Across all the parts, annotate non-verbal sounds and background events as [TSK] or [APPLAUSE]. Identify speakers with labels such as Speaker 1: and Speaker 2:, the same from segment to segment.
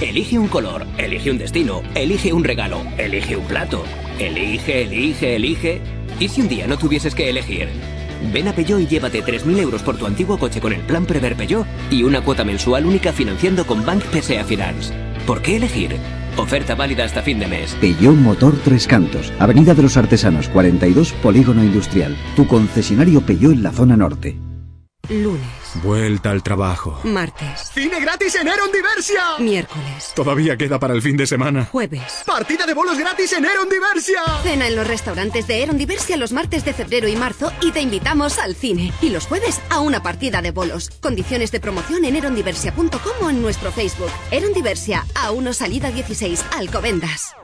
Speaker 1: Elige un color, elige un destino, elige un regalo, elige un plato. Elige, elige, elige. ¿Y si un día no tuvieses que elegir? Ven a Peugeot y llévate 3.000 euros por tu antiguo coche con el plan Prever Peugeot y una cuota mensual única financiando con Bank PSA Finance. ¿Por qué elegir? Oferta válida hasta fin de mes.
Speaker 2: Peugeot Motor Tres Cantos, Avenida de los Artesanos 42, Polígono Industrial. Tu concesionario Peugeot en la zona norte.
Speaker 3: Lunes.
Speaker 4: Vuelta al trabajo.
Speaker 3: Martes.
Speaker 5: ¡Cine gratis en Eron Diversia!
Speaker 3: Miércoles.
Speaker 4: Todavía queda para el fin de semana.
Speaker 3: Jueves.
Speaker 5: ¡Partida de bolos gratis en Eron Diversia!
Speaker 3: Cena en los restaurantes de Eron Diversia los martes de febrero y marzo y te invitamos al cine. Y los jueves a una partida de bolos. Condiciones de promoción en erondiversia.com o en nuestro Facebook. Eron Diversia, a 1 salida 16, Alcobendas.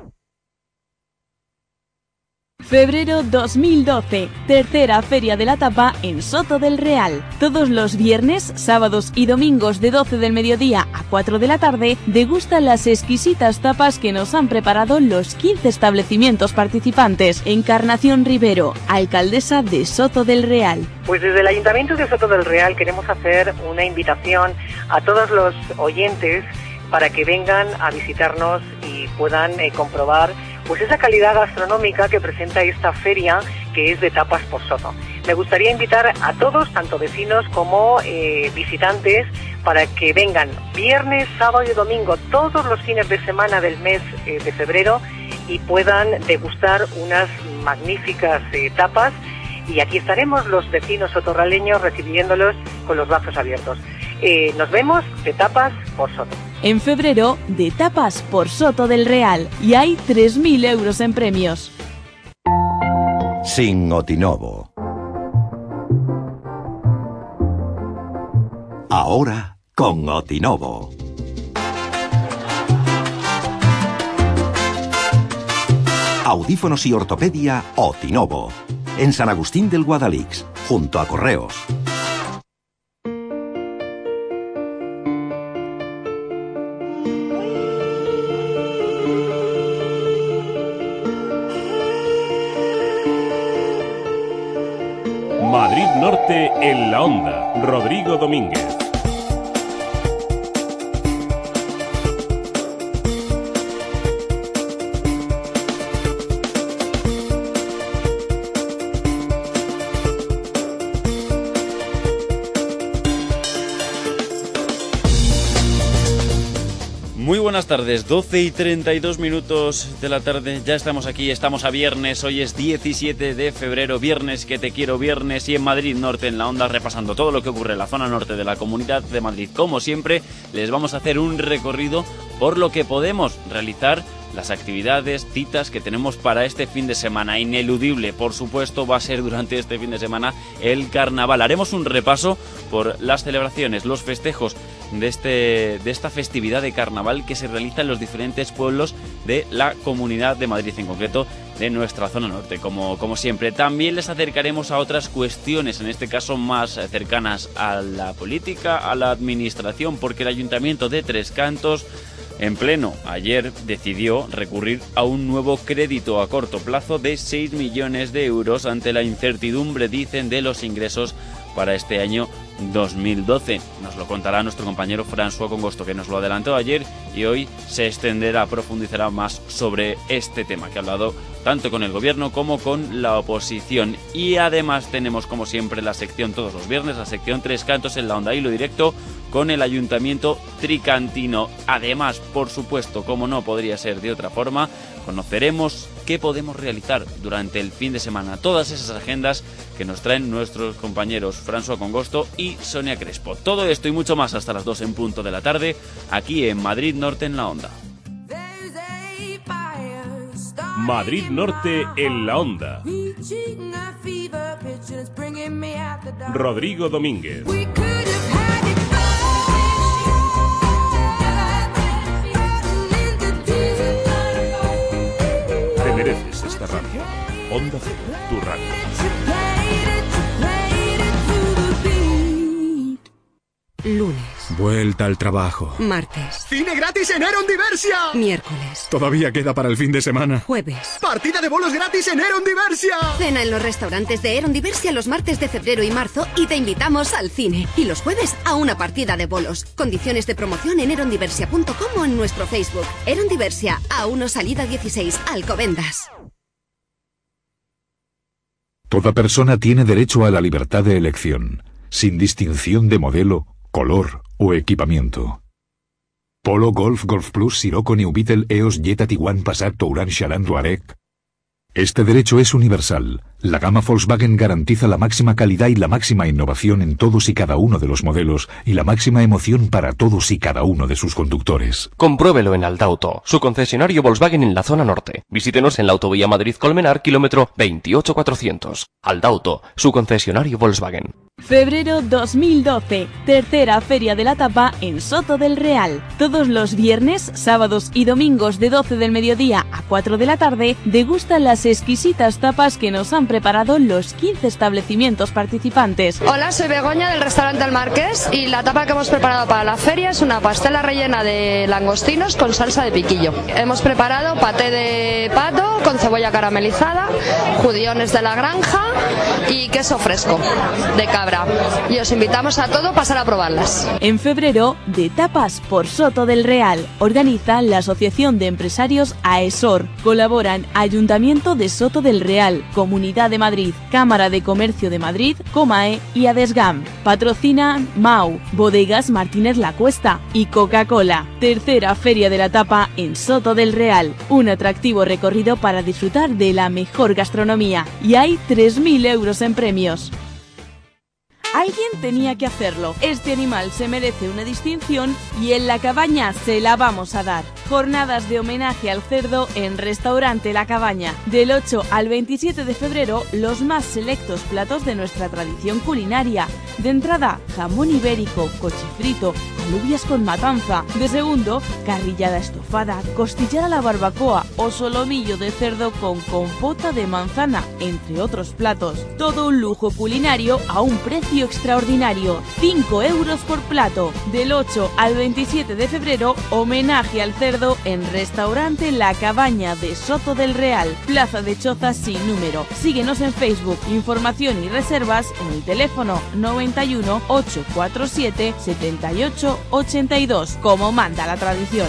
Speaker 6: Febrero 2012, tercera Feria de la Tapa en Soto del Real. Todos los viernes, sábados y domingos de 12 del mediodía a 4 de la tarde, degustan las exquisitas tapas que nos han preparado los 15 establecimientos participantes. Encarnación Rivero, alcaldesa de Soto del Real.
Speaker 7: Pues desde el Ayuntamiento de Soto del Real queremos hacer una invitación a todos los oyentes para que vengan a visitarnos y puedan eh, comprobar pues esa calidad gastronómica que presenta esta feria que es de tapas por soto. Me gustaría invitar a todos, tanto vecinos como eh, visitantes, para que vengan viernes, sábado y domingo, todos los fines de semana del mes eh, de febrero y puedan degustar unas magníficas eh, tapas. Y aquí estaremos los vecinos sotorraleños recibiéndolos con los brazos abiertos. Nos vemos de tapas por soto.
Speaker 6: En febrero, de tapas por Soto del Real y hay 3.000 euros en premios.
Speaker 8: Sin Otinovo. Ahora con Otinovo. Audífonos y ortopedia Otinovo. En San Agustín del Guadalix, junto a Correos.
Speaker 9: En la onda. Rodrigo Domínguez.
Speaker 10: Tardes, 12 y 32 minutos de la tarde, ya estamos aquí, estamos a viernes, hoy es 17 de febrero, viernes que te quiero, viernes y en Madrid Norte en la onda repasando todo lo que ocurre en la zona norte de la Comunidad de Madrid. Como siempre, les vamos a hacer un recorrido por lo que podemos realizar las actividades, citas que tenemos para este fin de semana. Ineludible, por supuesto, va a ser durante este fin de semana el carnaval. Haremos un repaso por las celebraciones, los festejos de, este, de esta festividad de carnaval que se realiza en los diferentes pueblos de la Comunidad de Madrid, en concreto de nuestra zona norte, como, como siempre. También les acercaremos a otras cuestiones, en este caso más cercanas a la política, a la administración, porque el Ayuntamiento de Tres Cantos en pleno, ayer decidió recurrir a un nuevo crédito a corto plazo de 6 millones de euros ante la incertidumbre, dicen, de los ingresos para este año 2012. Nos lo contará nuestro compañero François Congosto, que nos lo adelantó ayer y hoy se extenderá, profundizará más sobre este tema que ha hablado tanto con el gobierno como con la oposición. Y además tenemos, como siempre, la sección todos los viernes, la sección Tres Cantos en la Onda Hilo Directo con el Ayuntamiento Tricantino. Además, por supuesto, como no podría ser de otra forma, conoceremos qué podemos realizar durante el fin de semana. Todas esas agendas que nos traen nuestros compañeros François Congosto y Sonia Crespo. Todo esto y mucho más hasta las 2 en punto de la tarde, aquí en Madrid Norte en la Onda.
Speaker 9: Madrid Norte en la onda.
Speaker 11: Rodrigo Domínguez. Te mereces esta radio. Onda Cero, tu radio.
Speaker 3: Lunes,
Speaker 12: Vuelta al trabajo.
Speaker 3: martes,
Speaker 5: ¡Cine gratis en Eron Diversia!
Speaker 3: miércoles,
Speaker 12: Todavía queda para el fin de semana.
Speaker 3: jueves.
Speaker 5: ¡Partida de bolos gratis en Eron Diversia!
Speaker 3: Cena en los restaurantes de Eron Diversia los martes de febrero y marzo y te invitamos al cine. Y los jueves a una partida de bolos. Condiciones de promoción en erondiversia.com o en nuestro Facebook. Eron Diversia, A1 Salida 16, Alcobendas.
Speaker 4: Toda persona tiene derecho a la libertad de elección, sin distinción de modelo, color o equipamiento. Polo Golf Golf Plus Sirocco New EOS Jetta Tiguan Passat Touran Charan Touareg. Este derecho es universal. La gama Volkswagen garantiza la máxima calidad y la máxima innovación en todos y cada uno de los modelos y la máxima emoción para todos y cada uno de sus conductores.
Speaker 13: Compruébelo en Aldauto, su concesionario Volkswagen en la zona norte. Visítenos en la autovía Madrid-Colmenar, kilómetro 28400. Aldauto, su concesionario Volkswagen.
Speaker 6: Febrero 2012, tercera feria de la tapa en Soto del Real. Todos los viernes, sábados y domingos de 12 del mediodía a 4 de la tarde, degustan las exquisitas tapas que nos han preparado los 15 establecimientos participantes.
Speaker 14: Hola, soy Begoña del restaurante El Marqués y la tapa que hemos preparado para la feria es una pastela rellena de langostinos con salsa de piquillo. Hemos preparado paté de pato con cebolla caramelizada, judiones de la granja y queso fresco de cabra. Y os invitamos a todos a pasar a probarlas.
Speaker 6: En febrero, de tapas por Soto del Real, organiza la Asociación de Empresarios AESOR. Colaboran Ayuntamiento de Soto del Real, Comunidad de Madrid, Cámara de Comercio de Madrid, Comae y Adesgam. Patrocina MAU, Bodegas Martínez La Cuesta y Coca-Cola. Tercera Feria de la Tapa en Soto del Real. Un atractivo recorrido para disfrutar de la mejor gastronomía. Y hay 3.000 euros en premios. Alguien tenía que hacerlo. Este animal se merece una distinción y en la cabaña se la vamos a dar. Jornadas de homenaje al cerdo en Restaurante La Cabaña. Del 8 al 27 de febrero, los más selectos platos de nuestra tradición culinaria. De entrada, jamón ibérico, cochifrito, alubias con matanza. De segundo, carrillada estofada, costillada a la barbacoa o solomillo de cerdo con compota de manzana, entre otros platos. Todo un lujo culinario a un precio extraordinario, 5 euros por plato. Del 8 al 27 de febrero, homenaje al cerdo en Restaurante La Cabaña de Soto del Real, Plaza de Chozas sin número. Síguenos en Facebook, información y reservas en el teléfono 91 847 78 82, como manda la tradición.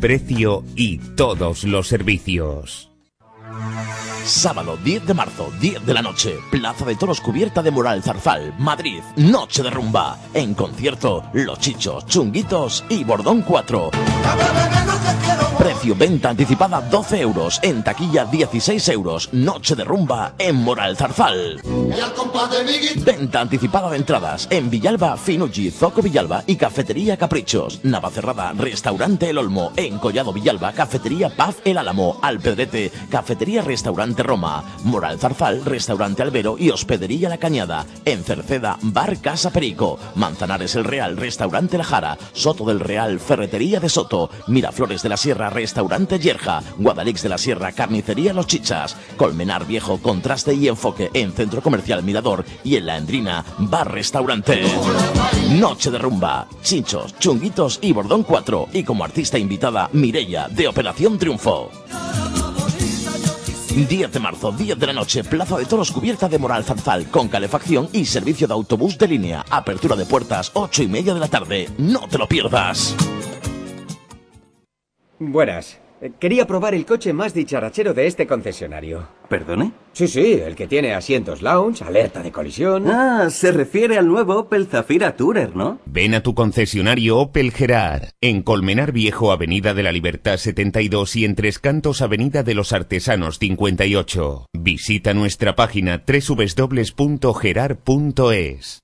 Speaker 15: Precio y todos los servicios.
Speaker 16: Sábado 10 de marzo, 10 de la noche, Plaza de Toros cubierta de Moral Zarzal, Madrid, Noche de Rumba. En concierto, Los Chichos, Chunguitos y Bordón 4. Precio venta anticipada 12 euros, en taquilla 16 euros, Noche de Rumba en Moral Zarzal. Venta anticipada de entradas en Villalba, Finucci, Zoco Villalba y Cafetería Caprichos. Navacerrada, Restaurante El Olmo. En Collado Villalba, Cafetería Paz El Álamo. Alpedrete, Cafetería Restaurante Roma. Moral Zarzal, Restaurante Albero y Hospedería La Cañada. En Cerceda, Bar Casa Perico. Manzanares El Real, Restaurante La Jara. Soto del Real, Ferretería de Soto. Miraflores de la Sierra, Restaurante Yerja. Guadalix de la Sierra, Carnicería Los Chichas. Colmenar Viejo, Contraste y Enfoque. En Centro Comercial Mirador y en La Endrina, Bar Restaurante. Noche de rumba, chinchos, chunguitos y bordón 4. Y como artista invitada, Mirella, de Operación Triunfo. 10 de marzo, 10 de la noche, Plaza de Toros cubierta de Moral Zarzal, con calefacción y servicio de autobús de línea. Apertura de puertas, 8 y media de la tarde. No te lo pierdas.
Speaker 17: Buenas.
Speaker 18: Quería probar el coche más dicharachero de este concesionario.
Speaker 19: ¿Perdone?
Speaker 18: Sí, sí, el que tiene asientos lounge, alerta de colisión.
Speaker 19: Ah, se refiere al nuevo Opel Zafira Tourer, ¿no?
Speaker 20: Ven a tu concesionario Opel Gerard, en Colmenar Viejo, Avenida de la Libertad 72 y en Tres Cantos, Avenida de los Artesanos 58. Visita nuestra página www.gerard.es.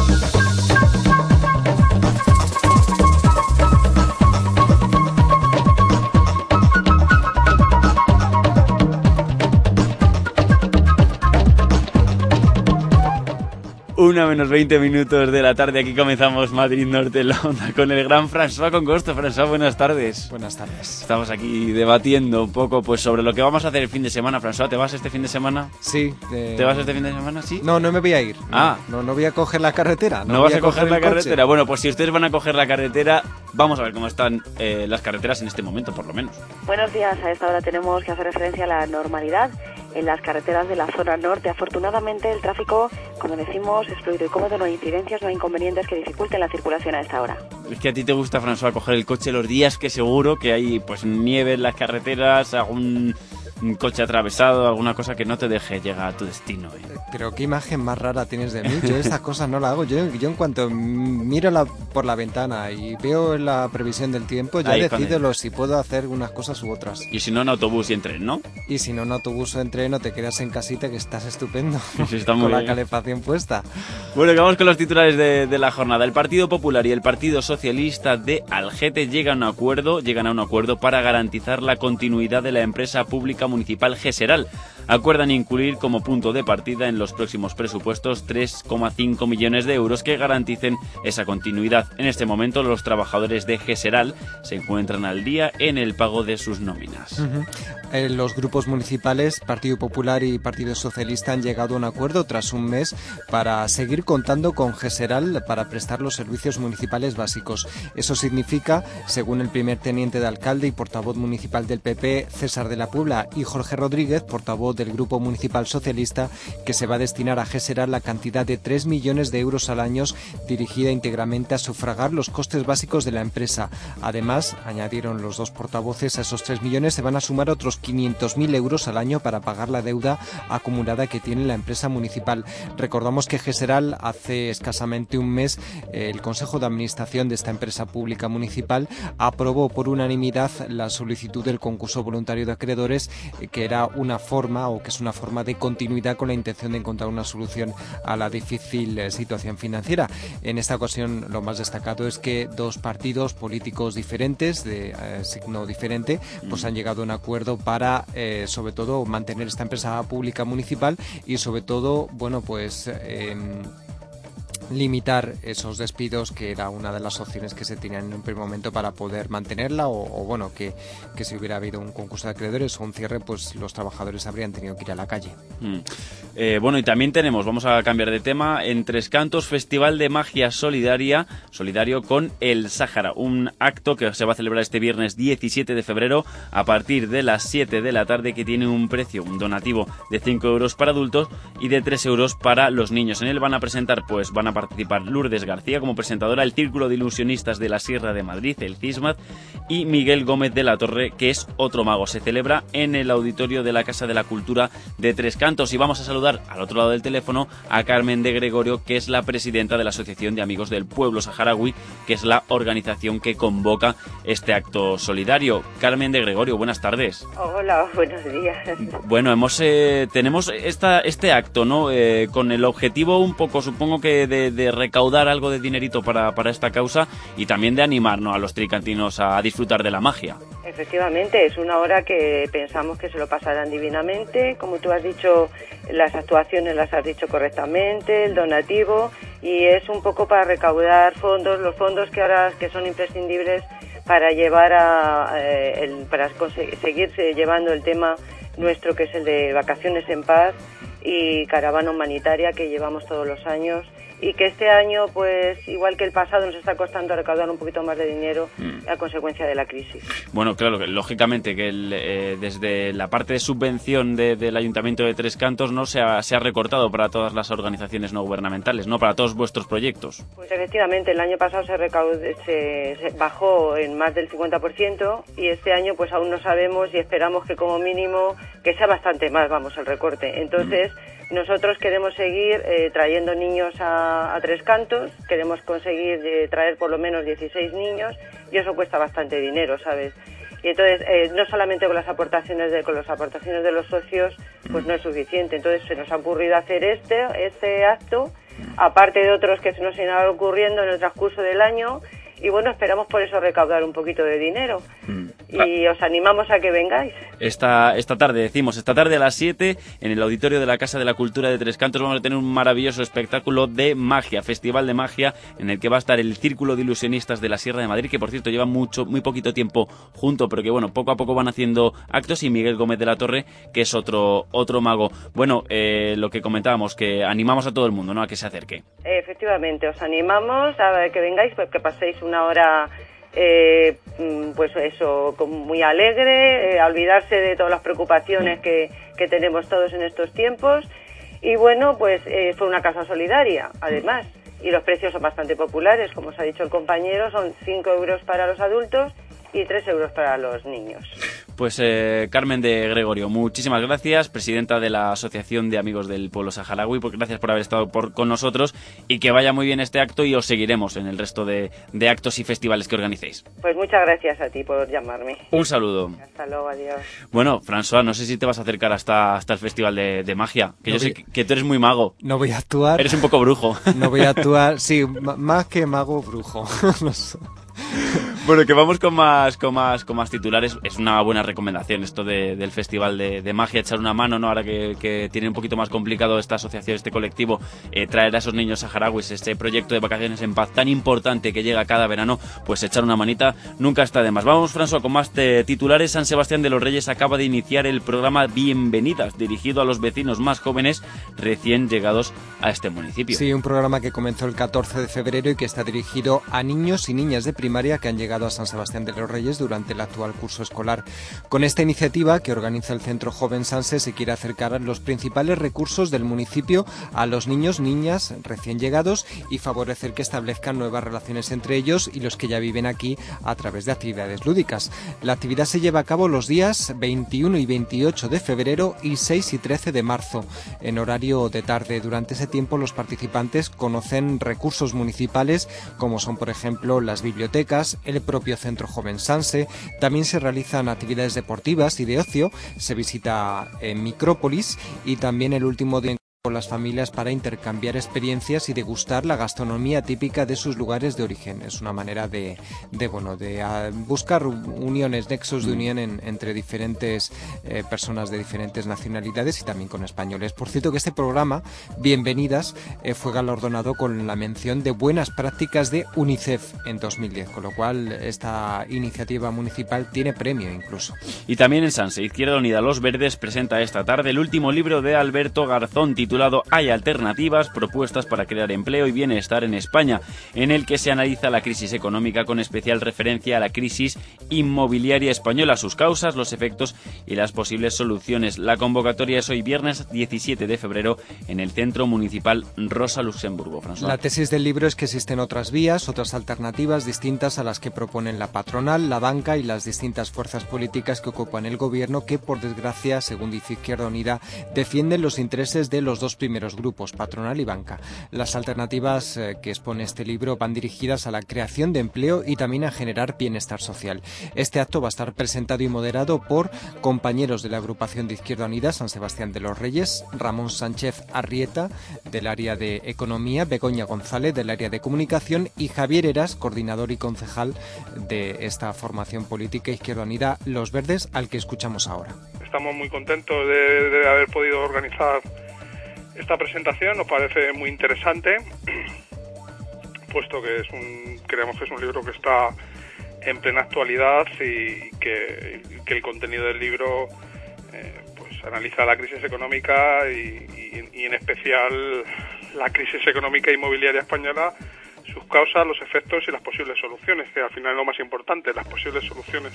Speaker 10: Una menos 20 minutos de la tarde, aquí comenzamos Madrid Norte en la onda con el gran François Congosto. François, buenas tardes.
Speaker 21: Buenas tardes.
Speaker 10: Estamos aquí debatiendo un poco pues sobre lo que vamos a hacer el fin de semana. François, ¿te vas este fin de semana?
Speaker 21: Sí. eh,
Speaker 10: ¿Te vas este fin de semana? Sí.
Speaker 21: No, no me voy a ir.
Speaker 10: Ah.
Speaker 21: No, no voy a coger la carretera.
Speaker 10: ¿No,
Speaker 21: No,
Speaker 10: vas a coger la
Speaker 21: coche.
Speaker 10: carretera? Bueno, pues si ustedes van a coger la carretera, vamos a ver cómo están eh, las carreteras en este momento, por lo menos.
Speaker 22: Buenos días, a esta hora tenemos que hacer referencia a la normalidad en las carreteras de la zona norte. Afortunadamente el tráfico, como decimos, es fluido y cómodo, no hay incidencias, no hay inconvenientes que dificulten la circulación a esta hora.
Speaker 10: Es que a ti te gusta, François, coger el coche los días que seguro que hay pues nieve en las carreteras, algún un coche atravesado, alguna cosa que no te deje llegar a tu destino. ¿eh?
Speaker 21: Pero qué imagen más rara tienes de mí. Yo estas [LAUGHS] cosas no las hago. Yo, yo en cuanto miro la- por la ventana y veo la previsión del tiempo, ya
Speaker 10: Ahí,
Speaker 21: decido lo- si puedo hacer unas cosas u otras.
Speaker 10: Y si no, en autobús y en tren, ¿no?
Speaker 21: Y si no en autobús o en tren, no te quedas en casita que estás estupendo. [LAUGHS]
Speaker 10: Sí, está [LAUGHS] muy
Speaker 21: con la
Speaker 10: bien.
Speaker 21: calefacción puesta.
Speaker 10: Bueno, que vamos con los titulares de, de la jornada. El Partido Popular y el Partido Socialista de Algete llegan a un acuerdo, llegan a un acuerdo para garantizar la continuidad de la empresa pública municipal Geseral. Acuerdan incluir como punto de partida en los próximos presupuestos 3,5 millones de euros que garanticen esa continuidad. En este momento, los trabajadores de Geseral se encuentran al día en el pago de sus nóminas.
Speaker 21: Ujú. Eh, los grupos municipales, Partido Popular y Partido Socialista han llegado a un acuerdo tras un mes para seguir contando con GESERAL para prestar los servicios municipales básicos. Eso significa, según el primer teniente de alcalde y portavoz municipal del PP, César de la Puebla, y Jorge Rodríguez, portavoz del Grupo Municipal Socialista, que se va a destinar a GESERAL la cantidad de 3 millones de euros al año dirigida íntegramente a sufragar los costes básicos de la empresa. Además, añadieron los dos portavoces, a esos 3 millones se van a sumar otros 500.000 euros al año para pagar la deuda acumulada que tiene la empresa municipal. Recordamos que GESERAL hace escasamente un mes el Consejo de Administración de esta empresa pública municipal aprobó por unanimidad la solicitud del concurso voluntario de acreedores que era una forma o que es una forma de continuidad con la intención de encontrar una solución a la difícil eh, situación financiera. En esta ocasión lo más destacado es que dos partidos políticos diferentes de eh, signo diferente pues han llegado a un acuerdo para eh, sobre todo mantener esta empresa pública municipal y sobre todo bueno pues em, limitar esos despidos que era una de las opciones que se tenían en un primer momento para poder mantenerla o, bueno que, que si hubiera habido un concurso de acreedores o un cierre pues los trabajadores habrían tenido que ir a la calle
Speaker 10: Mm. Eh, bueno, y también tenemos, vamos a cambiar de tema, en Tres Cantos, Festival de Magia Solidaria, solidario con el Sáhara, un acto que se va a celebrar este viernes 17 de febrero a partir de las 7 de la tarde que tiene un precio, un donativo de 5 euros para adultos y de 3 euros para los niños. En él van a presentar, pues van a participar Lourdes García como presentadora, el Círculo de Ilusionistas de la Sierra de Madrid, el CISMAT, y Miguel Gómez de la Torre, que es otro mago. Se celebra en el auditorio de la Casa de la Cultura de Tres Cantos. Y vamos a saludar al otro lado del teléfono a Carmen de Gregorio, que es la presidenta de la Asociación de Amigos del Pueblo Saharaui, que es la organización que convoca este acto solidario. Carmen de Gregorio, buenas tardes.
Speaker 23: Hola, [LAUGHS] buenos días.
Speaker 10: Bueno, hemos eh, tenemos esta, este acto, ¿no? Eh, con el objetivo un poco, supongo que de, de recaudar algo de dinerito para, para esta causa y también de animarnos a los tricantinos a disfrutar de la magia.
Speaker 23: Efectivamente, es una hora que pensamos que se lo pasarán divinamente. Como tú has dicho, las actuaciones las has dicho correctamente, el donativo, y es un poco para recaudar fondos, los fondos que ahora que son imprescindibles para llevar a, para seguir llevando el tema nuestro que es el de vacaciones en paz y caravana humanitaria que llevamos todos los años y que este año, pues igual que el pasado, nos está costando recaudar un poquito más de dinero mm. a consecuencia de la crisis.
Speaker 10: Bueno, claro, lógicamente que eh, desde la parte de subvención del Ayuntamiento de Tres Cantos no se ha, se ha recortado para todas las organizaciones no gubernamentales, no para todos vuestros proyectos.
Speaker 23: Pues efectivamente, el año pasado se, se, se bajó en más del 50% y este año pues aún no sabemos y esperamos que como mínimo que sea bastante más, vamos, el recorte. Entonces... Mm. Nosotros queremos seguir eh, trayendo niños a, Tres Cantos, queremos conseguir eh, traer por lo menos 16 niños y eso cuesta bastante dinero, ¿sabes? Y entonces, eh, no solamente con las aportaciones de, con las aportaciones de los socios, pues no es suficiente. Entonces se nos ha ocurrido hacer este, este acto, aparte de otros que se nos irán ocurriendo en el transcurso del año, y bueno, esperamos por eso recaudar un poquito de dinero. Mm. Y os animamos a que vengáis.
Speaker 10: Esta, esta tarde, decimos, esta tarde a las 7, en el auditorio de la Casa de la Cultura de Tres Cantos, vamos a tener un maravilloso espectáculo de magia, festival de magia, en el que va a estar el Círculo de Ilusionistas de la Sierra de Madrid, que por cierto lleva mucho, muy poquito tiempo junto, pero que bueno, poco a poco van haciendo actos, y Miguel Gómez de la Torre, que es otro, otro mago. Bueno, eh, lo que comentábamos, que animamos a todo el mundo, ¿no?, a que se acerque.
Speaker 23: Efectivamente, os animamos a que vengáis, pues que paséis un una hora eh, mm, pues eso, muy alegre, eh, olvidarse de todas las preocupaciones que, que, tenemos todos en estos tiempos. Y bueno, pues eh, fue una casa solidaria, además. Y los precios son bastante populares, como os ha dicho el compañero, son 5 euros para los adultos y 3 euros para los niños.
Speaker 10: Pues eh, Carmen de Gregorio, muchísimas gracias, presidenta de la Asociación de Amigos del Pueblo Saharaui, pues gracias por haber estado por, con nosotros y que vaya muy bien este acto y os seguiremos en el resto de, actos y festivales que organicéis.
Speaker 23: Pues muchas gracias a ti por llamarme.
Speaker 10: Un saludo.
Speaker 23: Hasta luego, adiós.
Speaker 10: Bueno, François, no sé si te vas a acercar hasta, hasta el Festival de, Magia, que yo sé que, tú eres muy mago.
Speaker 21: No voy a actuar.
Speaker 10: Eres un poco brujo.
Speaker 21: No voy a actuar, [LAUGHS] sí, más que mago, brujo. [LAUGHS] no sé. [LAUGHS]
Speaker 10: Bueno, que vamos con más, con más, con más titulares. Es una buena recomendación esto del Festival de, Magia, echar una mano, ¿no? Ahora que, tiene un poquito más complicado esta asociación, este colectivo, eh, traer a esos niños saharauis, este proyecto de vacaciones en paz tan importante que llega cada verano, pues echar una manita nunca está de más. Vamos, François, con más titulares. San Sebastián de los Reyes acaba de iniciar el programa Bienvenidas, dirigido a los vecinos más jóvenes recién llegados a este municipio.
Speaker 21: Sí, un programa que comenzó el 14 de febrero y que está dirigido a niños y niñas de primaria que han llegado a San Sebastián de los Reyes durante el actual curso escolar. Con esta iniciativa que organiza el Centro Joven Sanse se quiere acercar los principales recursos del municipio a los niños, niñas recién llegados y favorecer que establezcan nuevas relaciones entre ellos y los que ya viven aquí a través de actividades lúdicas. La actividad se lleva a cabo los días 21 y 28 de febrero y 6 y 13 de marzo en horario de tarde. Durante ese tiempo los participantes conocen recursos municipales como son por ejemplo las bibliotecas, el propio Centro Joven Sanse. También se realizan actividades deportivas y de ocio. Se visita en Micrópolis y también el último día con las familias para intercambiar experiencias y degustar la gastronomía típica de sus lugares de origen. Es una manera de, de bueno, de ah, buscar uniones, nexos de mm. unión entre diferentes eh, personas de diferentes nacionalidades y también con españoles. Por cierto que este programa, Bienvenidas, eh, fue galardonado con la mención de buenas prácticas de UNICEF en 2010, con lo cual esta iniciativa municipal tiene premio incluso.
Speaker 10: Y también en Sanse, Izquierda Unida Los Verdes presenta esta tarde el último libro de Alberto Garzón, titulado Hay alternativas, propuestas para crear empleo y bienestar en España, en el que se analiza la crisis económica con especial referencia a la crisis inmobiliaria española, sus causas, los efectos y las posibles soluciones. La convocatoria es hoy viernes 17 de febrero en el Centro Municipal Rosa Luxemburgo.
Speaker 21: La tesis del libro es que existen otras vías, otras alternativas distintas a las que proponen la patronal, la banca y las distintas fuerzas políticas que ocupan el gobierno que, por desgracia, según dice Izquierda Unida, defienden los intereses de los dos primeros grupos, patronal y banca. Las alternativas eh, que expone este libro van dirigidas a la creación de empleo y también a generar bienestar social. Este acto va a estar presentado y moderado por compañeros de la agrupación de Izquierda Unida San Sebastián de los Reyes, Ramón Sánchez Arrieta del área de Economía, Begoña González del área de Comunicación y Javier Eras, coordinador y concejal de esta formación política Izquierda Unida Los Verdes, al que escuchamos ahora.
Speaker 24: Estamos muy contentos de, de haber podido organizar esta presentación nos parece muy interesante, puesto que es un, creemos que es un libro que está en plena actualidad y que, el contenido del libro eh, pues analiza la crisis económica y, y, en especial la crisis económica inmobiliaria española sus causas, los efectos y las posibles soluciones, que al final es lo más importante, las posibles soluciones.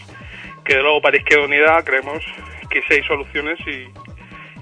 Speaker 24: Que de luego para Izquierda Unida creemos que sí hay soluciones y,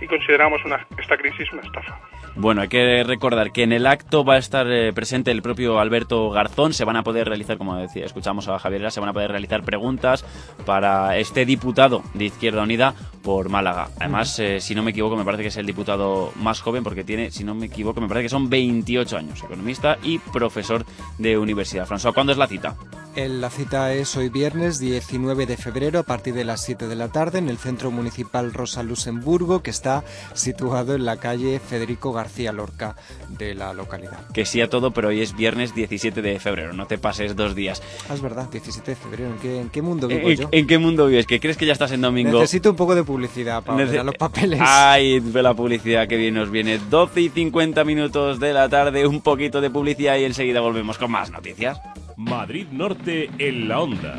Speaker 24: y consideramos una, esta crisis una estafa.
Speaker 10: Bueno, hay que recordar que en el acto va a estar eh, presente el propio Alberto Garzón. Se van a poder realizar, como decía, escuchamos a Javier, se van a poder realizar preguntas para este diputado de Izquierda Unida por Málaga. Además, eh, si no me equivoco, me parece que es el diputado más joven porque tiene, si no me equivoco, me parece que son 28 años, economista y profesor de universidad. François, ¿cuándo es la cita?
Speaker 21: La cita es hoy viernes 19 de febrero a partir de las 7 de la tarde en el Centro Municipal Rosa Luxemburgo, que está situado en la calle Federico García Lorca de la localidad.
Speaker 10: Que sí a todo, pero hoy es viernes 17 de febrero, no te pases dos días.
Speaker 21: Ah, es verdad, 17 de febrero, ¿en qué, mundo vivo
Speaker 10: yo? ¿En qué mundo vives? ¿Que crees que ya estás en domingo?
Speaker 21: Necesito un poco de publicidad para ver los papeles.
Speaker 10: Ay, ve la publicidad que bien nos viene. 12 y 50 minutos de la tarde, un poquito de publicidad y enseguida volvemos con más noticias.
Speaker 9: Madrid Norte en la onda.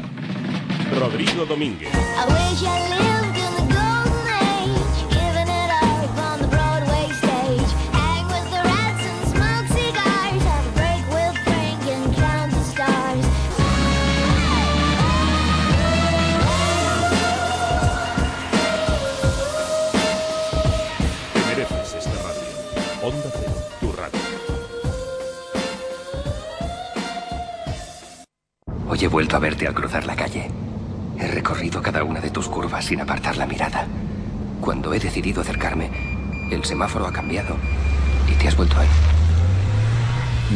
Speaker 9: Rodrigo Domínguez.
Speaker 25: Hoy he vuelto a verte al cruzar la calle. He recorrido cada una de tus curvas sin apartar la mirada. Cuando he decidido acercarme, el semáforo ha cambiado y te has vuelto ahí.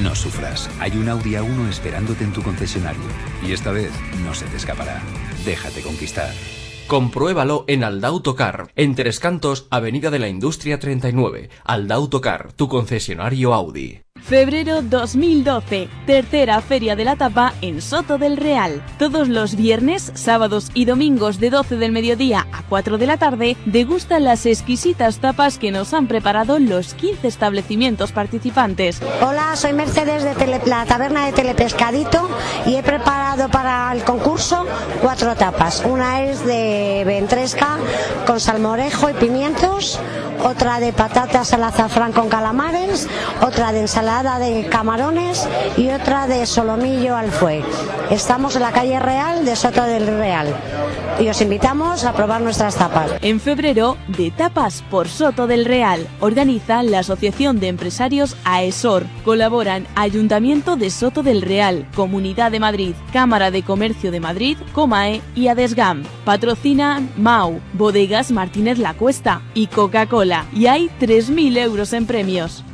Speaker 26: No sufras. Hay un Audi A1 esperándote en tu concesionario. Y esta vez no se te escapará. Déjate conquistar.
Speaker 13: Compruébalo en Aldautocar, en Tres Cantos, Avenida de la Industria 39. Aldautocar, tu concesionario Audi.
Speaker 6: Febrero 2012, tercera Feria de la Tapa en Soto del Real. Todos los viernes, sábados y domingos de 12 del mediodía a 4 de la tarde, degustan las exquisitas tapas que nos han preparado los 15 establecimientos participantes.
Speaker 27: Hola, soy Mercedes de la taberna de Telepescadito y he preparado para el concurso cuatro tapas. Una es de ventresca con salmorejo y pimientos, otra de patatas al azafrán con calamares, otra de ensalada de camarones y otra de solomillo al fuego. Estamos en la calle Real de Soto del Real y os invitamos a probar nuestras tapas.
Speaker 6: En febrero, de Tapas por Soto del Real, organiza la Asociación de Empresarios AESOR. Colaboran Ayuntamiento de Soto del Real, Comunidad de Madrid, Cámara de Comercio de Madrid, Comae y Adesgam. Patrocinan MAU, Bodegas Martínez La Cuesta y Coca-Cola. Y hay 3.000 euros en premios.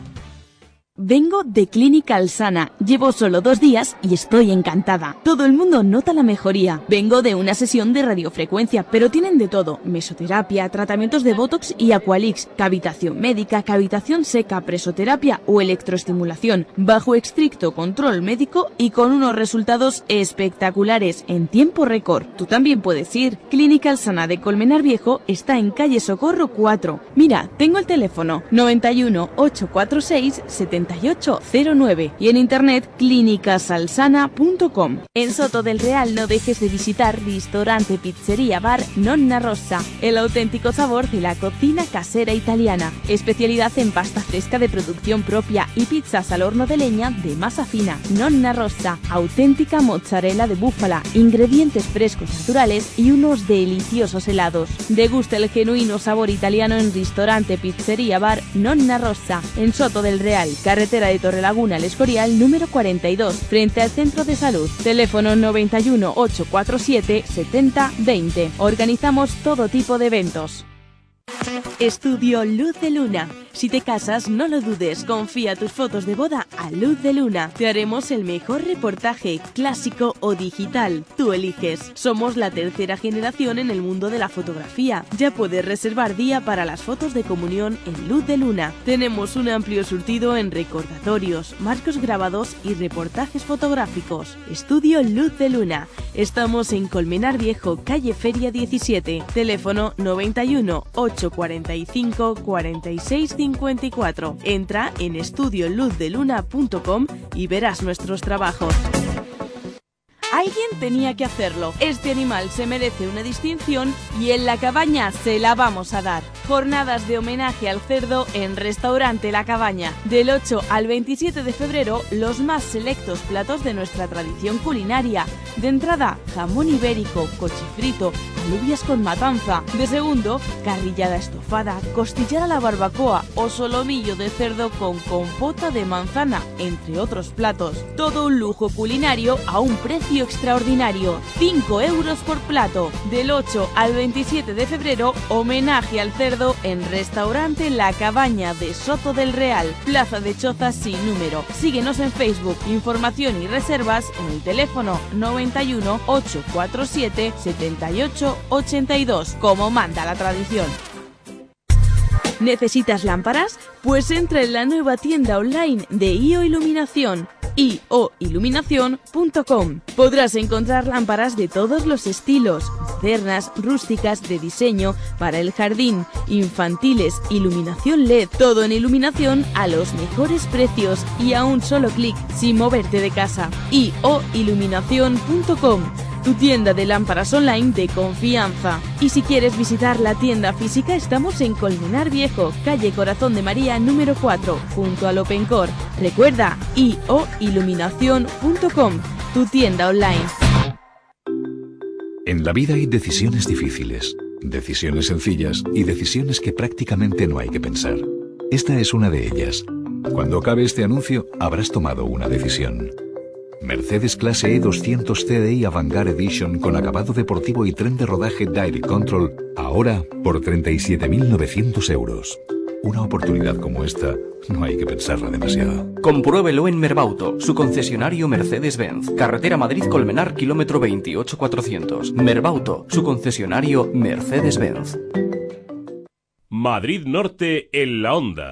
Speaker 6: Vengo de Clínica Alsana. Llevo solo dos días y estoy encantada. Todo el mundo nota la mejoría. Vengo de una sesión de radiofrecuencia, pero tienen de todo. Mesoterapia, tratamientos de Botox y Aqualix, cavitación médica, cavitación seca, presoterapia o electroestimulación, bajo estricto control médico y con unos resultados espectaculares en tiempo récord. Tú también puedes ir. Clínica Alsana de Colmenar Viejo está en calle Socorro 4. Mira, tengo el teléfono 91 846 70 0809 y en internet clínicasalsana.com. En Soto del Real no dejes de visitar restaurante pizzería bar Nonna Rossa, el auténtico sabor de la cocina casera italiana, especialidad en pasta fresca de producción propia y pizzas al horno de leña de masa fina. Nonna Rossa, auténtica mozzarella de búfala, ingredientes frescos naturales y unos deliciosos helados. Degusta el genuino sabor italiano en restaurante pizzería bar Nonna Rossa, en Soto del Real, carretera de Torrelaguna al Escorial número 42, frente al Centro de Salud. Teléfono 91 847 70 20. Organizamos todo tipo de eventos. Estudio Luz de Luna. Si te casas, no lo dudes, confía tus fotos de boda a Luz de Luna. Te haremos el mejor reportaje, clásico o digital. Tú eliges. Somos la tercera generación en el mundo de la fotografía. Ya puedes reservar día para las fotos de comunión en Luz de Luna. Tenemos un amplio surtido en recordatorios, marcos grabados y reportajes fotográficos. Estudio Luz de Luna. Estamos en Colmenar Viejo, calle Feria 17. Teléfono 91 845 46 54. Entra en estudioluzdeluna.com y verás nuestros trabajos. Alguien tenía que hacerlo. Este animal se merece una distinción y en la cabaña se la vamos a dar. Jornadas de homenaje al cerdo en Restaurante La Cabaña. Del 8 al 27 de febrero, los más selectos platos de nuestra tradición culinaria. De entrada, jamón ibérico, cochifrito, alubias con matanza. De segundo, carrillada estofada, costillar a la barbacoa o solomillo de cerdo con compota de manzana, entre otros platos. Todo un lujo culinario a un precio extraordinario, 5 euros por plato. Del 8 al 27 de febrero, homenaje al cerdo en Restaurante La Cabaña de Soto del Real, Plaza de Chozas sin número. Síguenos en Facebook, información y reservas en el teléfono 91 847 78 82, como manda la tradición. ¿Necesitas lámparas? Pues entra en la nueva tienda online de IO Iluminación ioiluminación.com. Podrás encontrar lámparas de todos los estilos, cernas, rústicas, de diseño, para el jardín, infantiles, iluminación LED, todo en iluminación a los mejores precios y a un solo clic sin moverte de casa. ioiluminación.com tu tienda de lámparas online de confianza. Y si quieres visitar la tienda física, estamos en Colmenar Viejo, calle Corazón de María número 4, junto al OpenCore. Recuerda, ioiluminación.com, tu tienda online.
Speaker 4: En la vida hay decisiones difíciles, decisiones sencillas y decisiones que prácticamente no hay que pensar. Esta es una de ellas. Cuando acabe este anuncio, habrás tomado una decisión. Mercedes Clase E 200 CDI Avantgarde Edition con acabado deportivo y tren de rodaje Direct Control, ahora por 37.900 euros. Una oportunidad como esta no hay que pensarla demasiado.
Speaker 13: Compruébelo en Merbauto, su concesionario Mercedes-Benz. Carretera Madrid-Colmenar, kilómetro 28400. Merbauto, su concesionario Mercedes-Benz.
Speaker 9: Madrid Norte en la onda.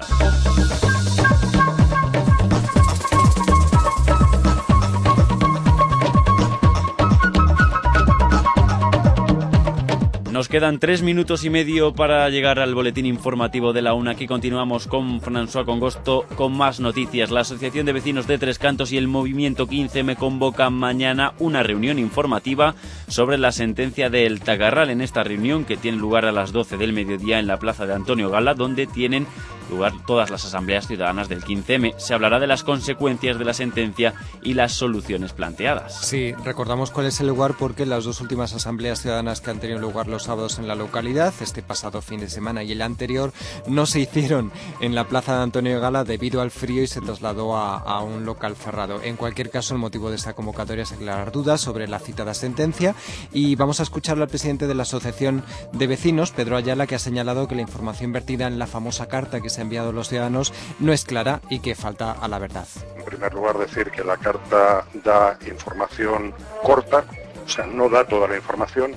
Speaker 10: Quedan tres minutos y medio para llegar al boletín informativo de la UNA. Aquí continuamos con François Congosto con más noticias. La Asociación de Vecinos de Tres Cantos y el Movimiento 15 me convocan mañana una reunión informativa sobre la sentencia del Tagarral. En esta reunión, que tiene lugar a las 12 del mediodía en la plaza de Antonio Gala, donde tienen lugar todas las asambleas ciudadanas del 15M. Se hablará de las consecuencias de la sentencia y las soluciones planteadas.
Speaker 21: Sí, recordamos cuál es el lugar porque las dos últimas asambleas ciudadanas que han tenido lugar los sábados en la localidad, este pasado fin de semana y el anterior, no se hicieron en la plaza de Antonio Gala debido al frío y se trasladó a, a un local cerrado. En cualquier caso, el motivo de esta convocatoria es aclarar dudas sobre la citada sentencia y vamos a escuchar al presidente de la Asociación de Vecinos, Pedro Ayala, que ha señalado que la información vertida en la famosa carta que se ha enviado a los ciudadanos no es clara y que falta a la verdad.
Speaker 28: En primer lugar, decir que la carta da información corta, o sea, no da toda la información,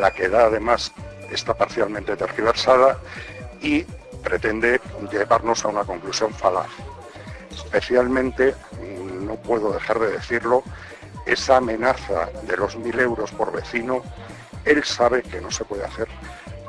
Speaker 28: la que da además está parcialmente tergiversada y pretende llevarnos a una conclusión falaz. Especialmente, no puedo dejar de decirlo, esa amenaza de los mil euros por vecino, él sabe que no se puede hacer.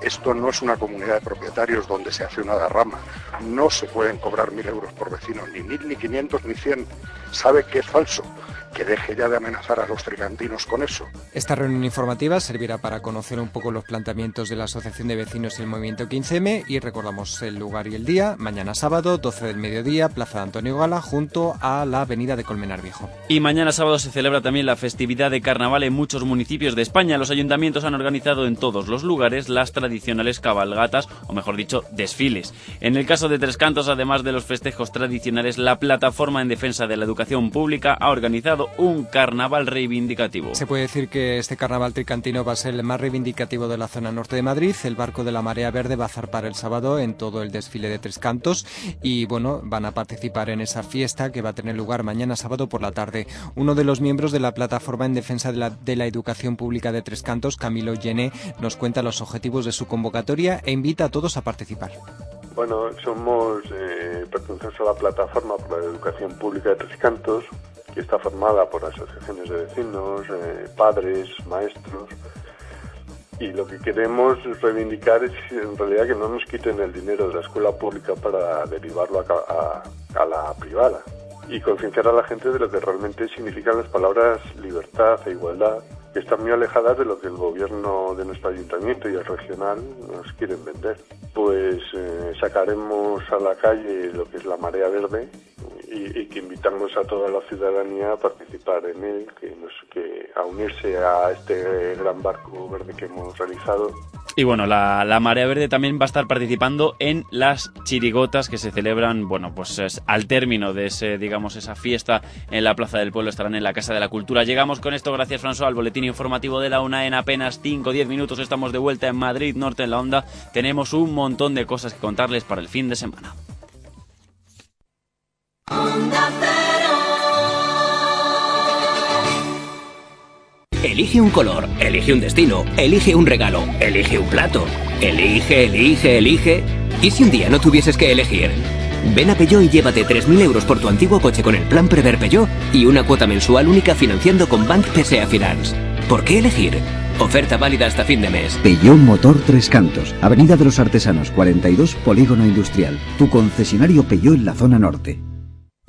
Speaker 28: Esto no es una comunidad de propietarios donde se hace una derrama. No se pueden cobrar mil euros por vecino, ni mil, ni quinientos, ni cien. Sabe que es falso que deje ya de amenazar a los trigantinos con eso.
Speaker 21: Esta reunión informativa servirá para conocer un poco los planteamientos de la Asociación de Vecinos y el Movimiento 15M y recordamos el lugar y el día, mañana sábado, 12 del mediodía, Plaza de Antonio Gala, junto a la avenida de Colmenar Viejo.
Speaker 10: Y mañana sábado se celebra también la festividad de carnaval en muchos municipios de España. Los ayuntamientos han organizado en todos los lugares las tradicionales cabalgatas, o mejor dicho, desfiles. En el caso de Tres Cantos, además de los festejos tradicionales, la Plataforma en Defensa de la Educación Pública ha organizado un carnaval reivindicativo.
Speaker 21: Se puede decir que este carnaval tricantino va a ser el más reivindicativo de la zona norte de Madrid. El barco de la Marea Verde va a zarpar el sábado en todo el desfile de Tres Cantos y bueno, van a participar en esa fiesta que va a tener lugar mañana sábado por la tarde. Uno de los miembros de la plataforma en defensa de la, de la educación pública de Tres Cantos, Camilo Llené, nos cuenta los objetivos de su convocatoria e invita a todos a participar.
Speaker 29: Bueno, somos eh, pertenecemos a la plataforma por la educación pública de Tres Cantos, que está formada por asociaciones de vecinos, eh, padres, maestros. Y lo que queremos reivindicar es en realidad que no nos quiten el dinero de la escuela pública para derivarlo a, a, a la privada. y concienciar a la gente de lo que realmente significan las palabras libertad e igualdad, que están muy alejadas de lo que el gobierno de nuestro ayuntamiento y el regional nos quieren vender. Pues eh, sacaremos a la calle lo que es la marea verde y, y, que invitamos a toda la ciudadanía a participar en él, que, nos, que a unirse a este gran barco verde que hemos realizado
Speaker 10: y bueno, la, la, Marea Verde también va a estar participando en las chirigotas que se celebran, bueno, pues es, al término de ese, digamos, esa fiesta en la Plaza del Pueblo, estarán en la Casa de la Cultura. Llegamos con esto, gracias François, al boletín informativo de la UNA en apenas 5 o 10 minutos. Estamos de vuelta en Madrid, Norte en la Onda. Tenemos un montón de cosas que contarles para el fin de semana.
Speaker 1: Elige un color, elige un destino, elige un regalo, elige un plato. Elige, elige, elige. ¿Y si un día no tuvieses que elegir? Ven a Peugeot y llévate 3.000 euros por tu antiguo coche con el plan Prever Peugeot y una cuota mensual única financiando con Bank PSA Finance. ¿Por qué elegir? Oferta válida hasta fin de mes.
Speaker 30: Peugeot Motor Tres Cantos, Avenida de los Artesanos 42, Polígono Industrial. Tu concesionario Peugeot en la zona norte.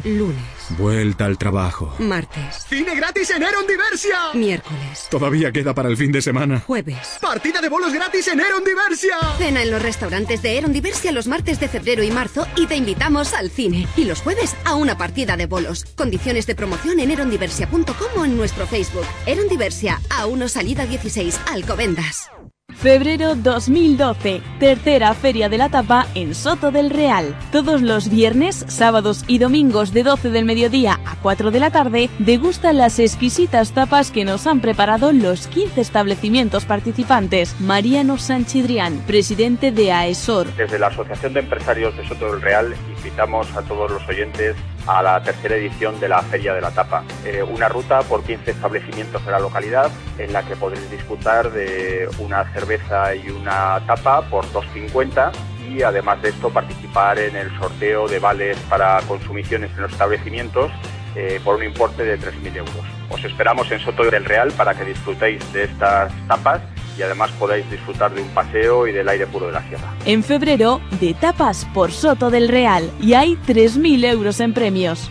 Speaker 3: Lunes.
Speaker 26: Vuelta al trabajo.
Speaker 3: Martes.
Speaker 31: ¡Cine gratis en Eron Diversia!
Speaker 3: Miércoles.
Speaker 26: Todavía queda para el fin de semana.
Speaker 3: Jueves.
Speaker 31: ¡Partida de bolos gratis en Eron Diversia!
Speaker 3: Cena en los restaurantes de Eron Diversia los martes de febrero y marzo y te invitamos al cine. Y los jueves a una partida de bolos. Condiciones de promoción en erondiversia.com o en nuestro Facebook. Eron Diversia, a 1 salida 16, Alcobendas.
Speaker 6: Febrero 2012, tercera Feria de la Tapa en Soto del Real. Todos los viernes, sábados y domingos de 12 del mediodía a 4 de la tarde, degustan las exquisitas tapas que nos han preparado los 15 establecimientos participantes. Mariano Sanchidrián, presidente de AESOR.
Speaker 32: Desde la Asociación de Empresarios de Soto del Real invitamos a todos los oyentes a la tercera edición de la Feria de la Tapa. Eh, una ruta por 15 establecimientos de la localidad en la que podréis disfrutar de una cerveza y una tapa por 2,50 y además de esto participar en el sorteo de vales para consumiciones en los establecimientos eh, por un importe de 3.000 euros. Os esperamos en Soto del Real para que disfrutéis de estas tapas y además podáis disfrutar de un paseo y del aire puro de la sierra.
Speaker 6: En febrero, de tapas por Soto del Real y hay 3.000 euros en premios.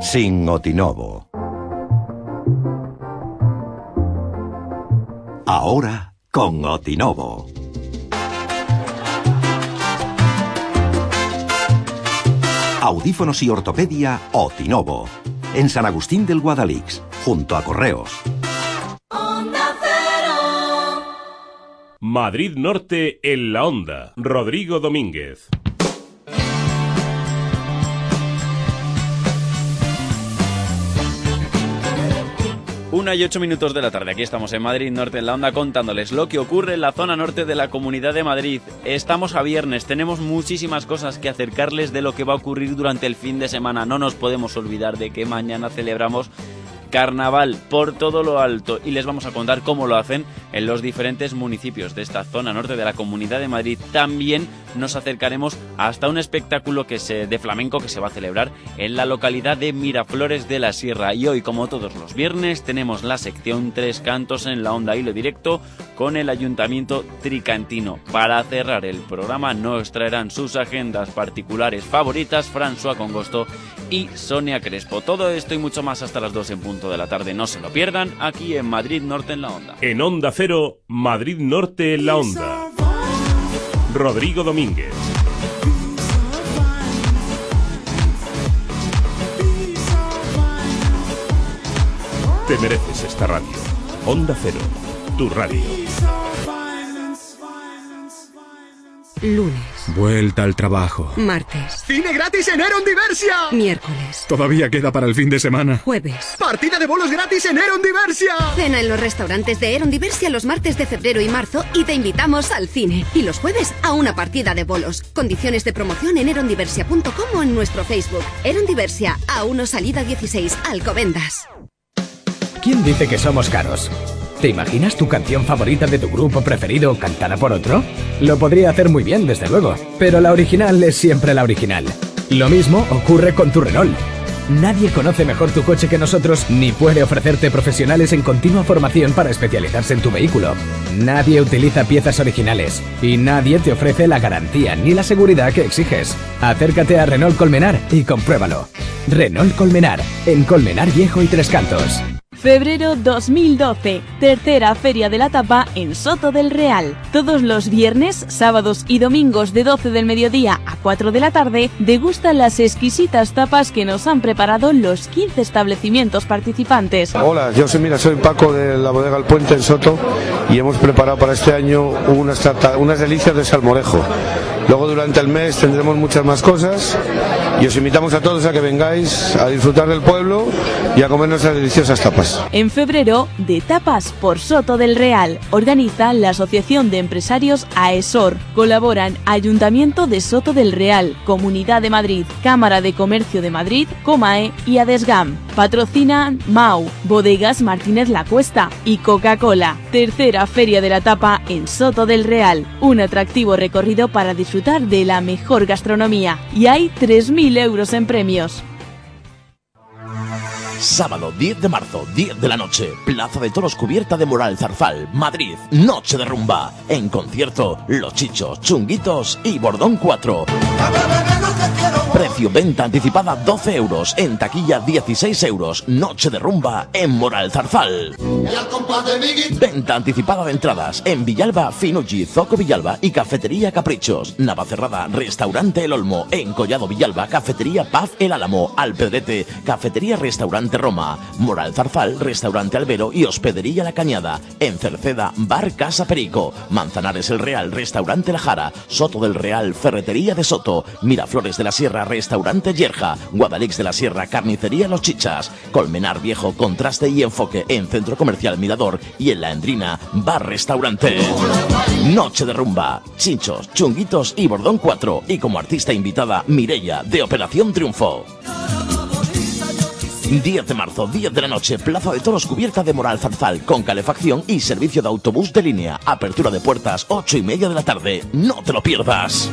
Speaker 8: Sin Otinovo. Ahora con Otinovo. Audífonos y ortopedia Otinovo. En San Agustín del Guadalix, junto a Correos.
Speaker 9: Madrid Norte en la Onda. Rodrigo Domínguez.
Speaker 10: Una y ocho minutos de la tarde, aquí estamos en Madrid Norte en la Onda contándoles lo que ocurre en la zona norte de la Comunidad de Madrid. Estamos a viernes, tenemos muchísimas cosas que acercarles de lo que va a ocurrir durante el fin de semana. No nos podemos olvidar de que mañana celebramos carnaval por todo lo alto y les vamos a contar cómo lo hacen en los diferentes municipios de esta zona norte de la Comunidad de Madrid. También nos acercaremos hasta un espectáculo que se, de flamenco que se va a celebrar en la localidad de Miraflores de la Sierra. Y hoy, como todos los viernes, tenemos la sección Tres Cantos en la Onda Hilo Directo con el Ayuntamiento Tricantino. Para cerrar el programa nos traerán sus agendas particulares favoritas François Congosto y Sonia Crespo. Todo esto y mucho más hasta las 2 en punto de la tarde. No se lo pierdan aquí en Madrid Norte en la Onda.
Speaker 9: En Onda Cero, Madrid Norte en la Onda. Rodrigo Domínguez. Te mereces esta radio. Onda Cero, tu radio.
Speaker 3: Lunes.
Speaker 26: Vuelta al trabajo.
Speaker 3: Martes.
Speaker 31: ¡Cine gratis en Eron Diversia!
Speaker 3: Miércoles.
Speaker 26: Todavía queda para el fin de semana.
Speaker 3: Jueves.
Speaker 31: ¡Partida de bolos gratis en Eron Diversia!
Speaker 3: Cena en los restaurantes de Eron Diversia los martes de febrero y marzo y te invitamos al cine. Y los jueves a una partida de bolos. Condiciones de promoción en erondiversia.com o en nuestro Facebook. Eron Diversia, a 1 salida 16, Alcobendas.
Speaker 33: ¿Quién dice que somos caros? ¿Te imaginas tu canción favorita de tu grupo preferido cantada por otro? Lo podría hacer muy bien, desde luego, pero la original es siempre la original. Lo mismo ocurre con tu Renault. Nadie conoce mejor tu coche que nosotros ni puede ofrecerte profesionales en continua formación para especializarse en tu vehículo. Nadie utiliza piezas originales y nadie te ofrece la garantía ni la seguridad que exiges. Acércate a Renault Colmenar y compruébalo. Renault Colmenar, en Colmenar Viejo y Tres Cantos.
Speaker 6: Febrero 2012, tercera Feria de la Tapa en Soto del Real. Todos los viernes, sábados y domingos de 12 del mediodía a 4 de la tarde, degustan las exquisitas tapas que nos han preparado los 15 establecimientos participantes.
Speaker 34: Hola, yo soy, mira, soy Paco de la bodega El Puente en Soto y hemos preparado para este año unas, delicias de salmorejo. Luego durante el mes tendremos muchas más cosas y os invitamos a todos a que vengáis a disfrutar del pueblo y a comer nuestras deliciosas tapas.
Speaker 6: En febrero, de Tapas por Soto del Real, organiza la Asociación de Empresarios AESOR. Colaboran Ayuntamiento de Soto del Real, Comunidad de Madrid, Cámara de Comercio de Madrid, Comae y Adesgam. Patrocinan MAU, Bodegas Martínez La Cuesta y Coca-Cola. Tercera Feria de la Tapa en Soto del Real. Un atractivo recorrido para disfrutar de la mejor gastronomía. Y hay 3.000 euros en premios.
Speaker 16: Sábado 10 de marzo, 10 de la noche, Plaza de Toros cubierta de Moral Zarzal, Madrid, Noche de Rumba. En concierto, Los Chichos, Chunguitos y Bordón 4. Precio venta anticipada 12 euros, en taquilla 16 euros, Noche de Rumba en Moral Zarzal. Venta anticipada de entradas en Villalba, Finucci, Zoco Villalba y Cafetería Caprichos. Navacerrada, Restaurante El Olmo. En Collado Villalba, Cafetería Paz El Álamo. Alpedrete, Cafetería Restaurante Roma. Moral Zarzal, Restaurante Albero y Hospedería La Cañada. En Cerceda, Bar Casa Perico. Manzanares El Real, Restaurante La Jara. Soto del Real, Ferretería de Soto. Miraflores de la Sierra, Restaurante Yerja. Guadalix de la Sierra, Carnicería Los Chichas. Colmenar Viejo, Contraste y Enfoque. En Centro Comercial Mirador y en La Endrina, Bar Restaurante. Noche de rumba, chinchos, chunguitos y bordón 4. Y como artista invitada, Mirella, de Operación Triunfo. 10 de marzo, 10 de la noche, Plaza de Toros cubierta de Moral Zarzal, con calefacción y servicio de autobús de línea. Apertura de puertas, 8 y media de la tarde. No te lo pierdas.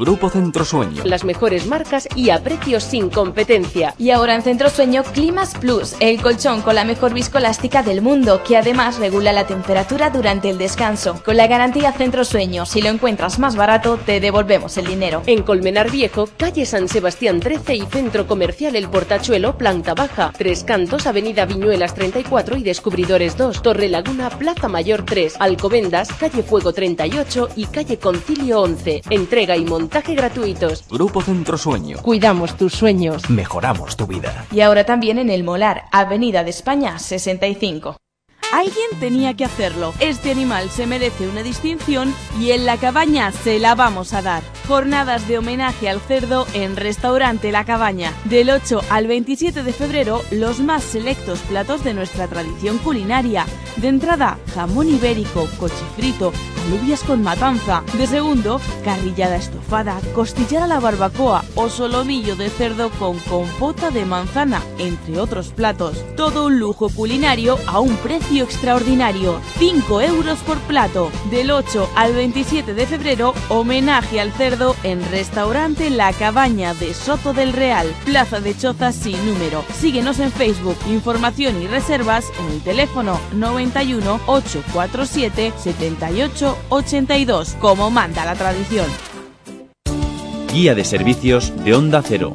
Speaker 13: Grupo Centro Sueño.
Speaker 35: Las mejores marcas y a precios sin competencia.
Speaker 36: Y ahora en Centro Sueño Climas Plus, el colchón con la mejor viscoelástica del mundo, que además regula la temperatura durante el descanso. Con la garantía Centro Sueño, si lo encuentras más barato, te devolvemos el dinero.
Speaker 35: En Colmenar Viejo, calle San Sebastián 13 y Centro Comercial El Portachuelo, planta baja. Tres Cantos, Avenida Viñuelas 34 y Descubridores 2. Torre Laguna, Plaza Mayor 3. Alcobendas, calle Fuego 38 y calle Concilio 11. Entrega y montaje gratuitos.
Speaker 13: Grupo Centro Sueño.
Speaker 35: Cuidamos tus sueños.
Speaker 13: Mejoramos tu vida.
Speaker 36: Y ahora también en El Molar, Avenida de España 65.
Speaker 6: Alguien tenía que hacerlo. Este animal se merece una distinción y en la cabaña se la vamos a dar. Jornadas de homenaje al cerdo en Restaurante La Cabaña. Del 8 al 27 de febrero, los más selectos platos de nuestra tradición culinaria. De entrada, jamón ibérico, cochifrito, alubias con matanza. De segundo, carrillada estofada, costillar a la barbacoa o solomillo de cerdo con compota de manzana, entre otros platos. Todo un lujo culinario a un precio extraordinario, 5 euros por plato. Del 8 al 27 de febrero, homenaje al cerdo en Restaurante La Cabaña de Soto del Real, Plaza de Chozas sin número. Síguenos en Facebook, información y reservas en el teléfono 91 847 78 82, como manda la tradición.
Speaker 10: Guía de servicios de Onda Cero.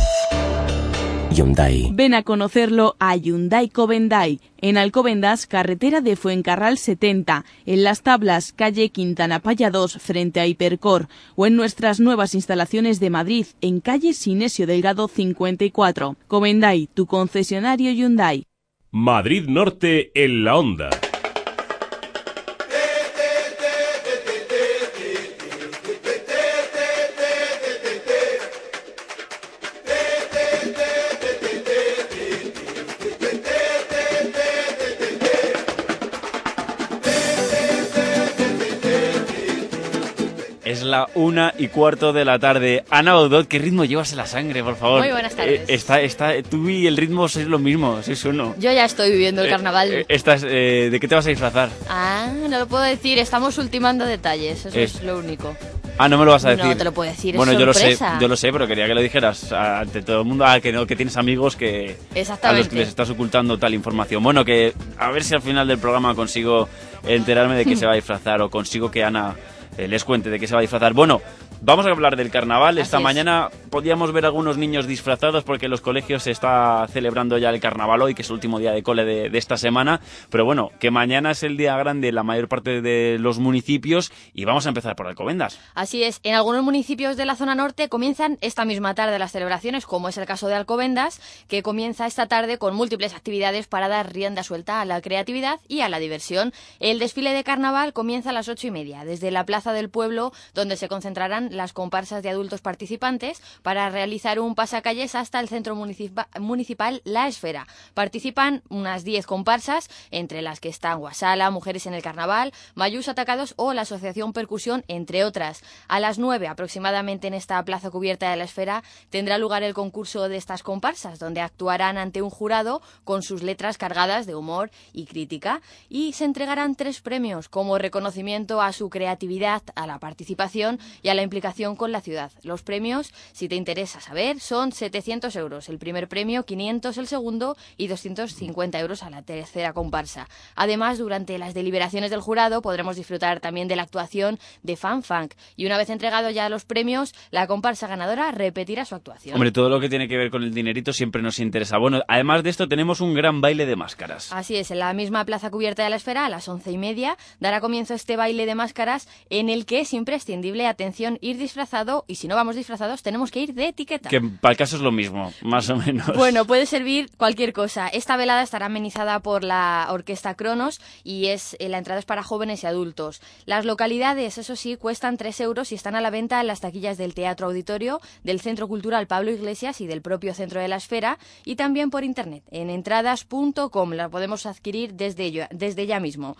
Speaker 37: Hyundai.
Speaker 6: Ven a conocerlo a Hyundai Covendai, en Alcobendas, carretera de Fuencarral 70, en Las Tablas, calle Quintana Paya 2, frente a Hipercor, o en nuestras nuevas instalaciones de Madrid, en calle Sinesio Delgado 54. Covendai, tu concesionario Hyundai.
Speaker 9: Madrid Norte en la onda.
Speaker 10: La una y cuarto de la tarde. Ana Baudot, ¿qué ritmo llevas en la sangre, por favor?
Speaker 38: Muy buenas tardes.
Speaker 10: Eh, está, está, tú y el ritmo sois lo mismo, sois uno.
Speaker 38: Yo ya estoy viviendo el
Speaker 10: Eh,
Speaker 38: carnaval.
Speaker 10: eh, estás, eh, ¿De qué te vas a disfrazar?
Speaker 38: Ah, no lo puedo decir, estamos ultimando detalles, eso es,
Speaker 10: Es-
Speaker 38: lo único.
Speaker 10: Ah, no me lo vas a
Speaker 38: No
Speaker 10: decir.
Speaker 38: te lo puedo decir, es
Speaker 10: Bueno, yo lo sé, yo lo sé, pero quería que lo dijeras ante todo el mundo, ah, que no, que tienes amigos que a los que les estás ocultando tal información. Bueno, que a ver si al final del programa consigo enterarme de que [LAUGHS] se va a disfrazar o consigo que Ana les cuente de qué se va a disfrazar. Bueno, vamos a hablar del carnaval. Esta
Speaker 38: es.
Speaker 10: mañana podíamos ver algunos niños disfrazados porque en los colegios se está celebrando ya el carnaval hoy, que es el último día de cole de, de esta semana. Pero bueno, que mañana es el día grande en la mayor parte de los municipios y vamos a empezar por Alcobendas.
Speaker 38: Así es, en algunos municipios de la zona norte comienzan esta misma tarde las celebraciones, como es el caso de Alcobendas, que comienza esta tarde con múltiples actividades para dar rienda suelta a la creatividad y a la diversión. El desfile de carnaval comienza a las ocho y media, desde la Plaza del Pueblo, donde se concentrarán las comparsas de adultos participantes para realizar un pasacalles hasta el centro municipa- municipal La Esfera. Participan unas 10 comparsas, entre las que están Guasala, Mujeres en el Carnaval, Mayús Atacados o la Asociación Percusión, entre otras. A las 9 aproximadamente en esta plaza cubierta de la esfera tendrá lugar el concurso de estas comparsas, donde actuarán ante un jurado con sus letras cargadas de humor y crítica y se entregarán tres premios como reconocimiento a su creatividad, a la participación y a la implicación con la ciudad. Los premios, si te interesa saber, son 700 euros el primer premio, 500 el segundo y 250 euros a la tercera comparsa. Además, durante las deliberaciones del jurado podremos disfrutar también de la actuación de Fan Funk y una vez entregado ya los premios, la comparsa ganadora repetirá su actuación.
Speaker 10: Hombre, todo lo que tiene que ver con el dinerito siempre nos interesa. Bueno, además de esto tenemos un gran baile de máscaras.
Speaker 38: Así es, en la misma plaza cubierta de la esfera, a las once y media, dará comienzo este baile de máscaras en el que es imprescindible, atención, ir disfrazado y si no vamos disfrazados tenemos que ir de etiqueta.
Speaker 10: Que para el caso es lo mismo, más o menos.
Speaker 38: Bueno, puede servir cualquier cosa. Esta velada estará amenizada por la Orquesta Cronos y es eh, la entrada es para jóvenes y adultos. Las localidades, eso sí, cuestan 3 euros y están a la venta en las taquillas del Teatro Auditorio, del Centro Cultural Pablo Iglesias y del propio Centro de la Esfera y también por internet en entradas.com. La podemos adquirir desde, ya- desde ya mismo.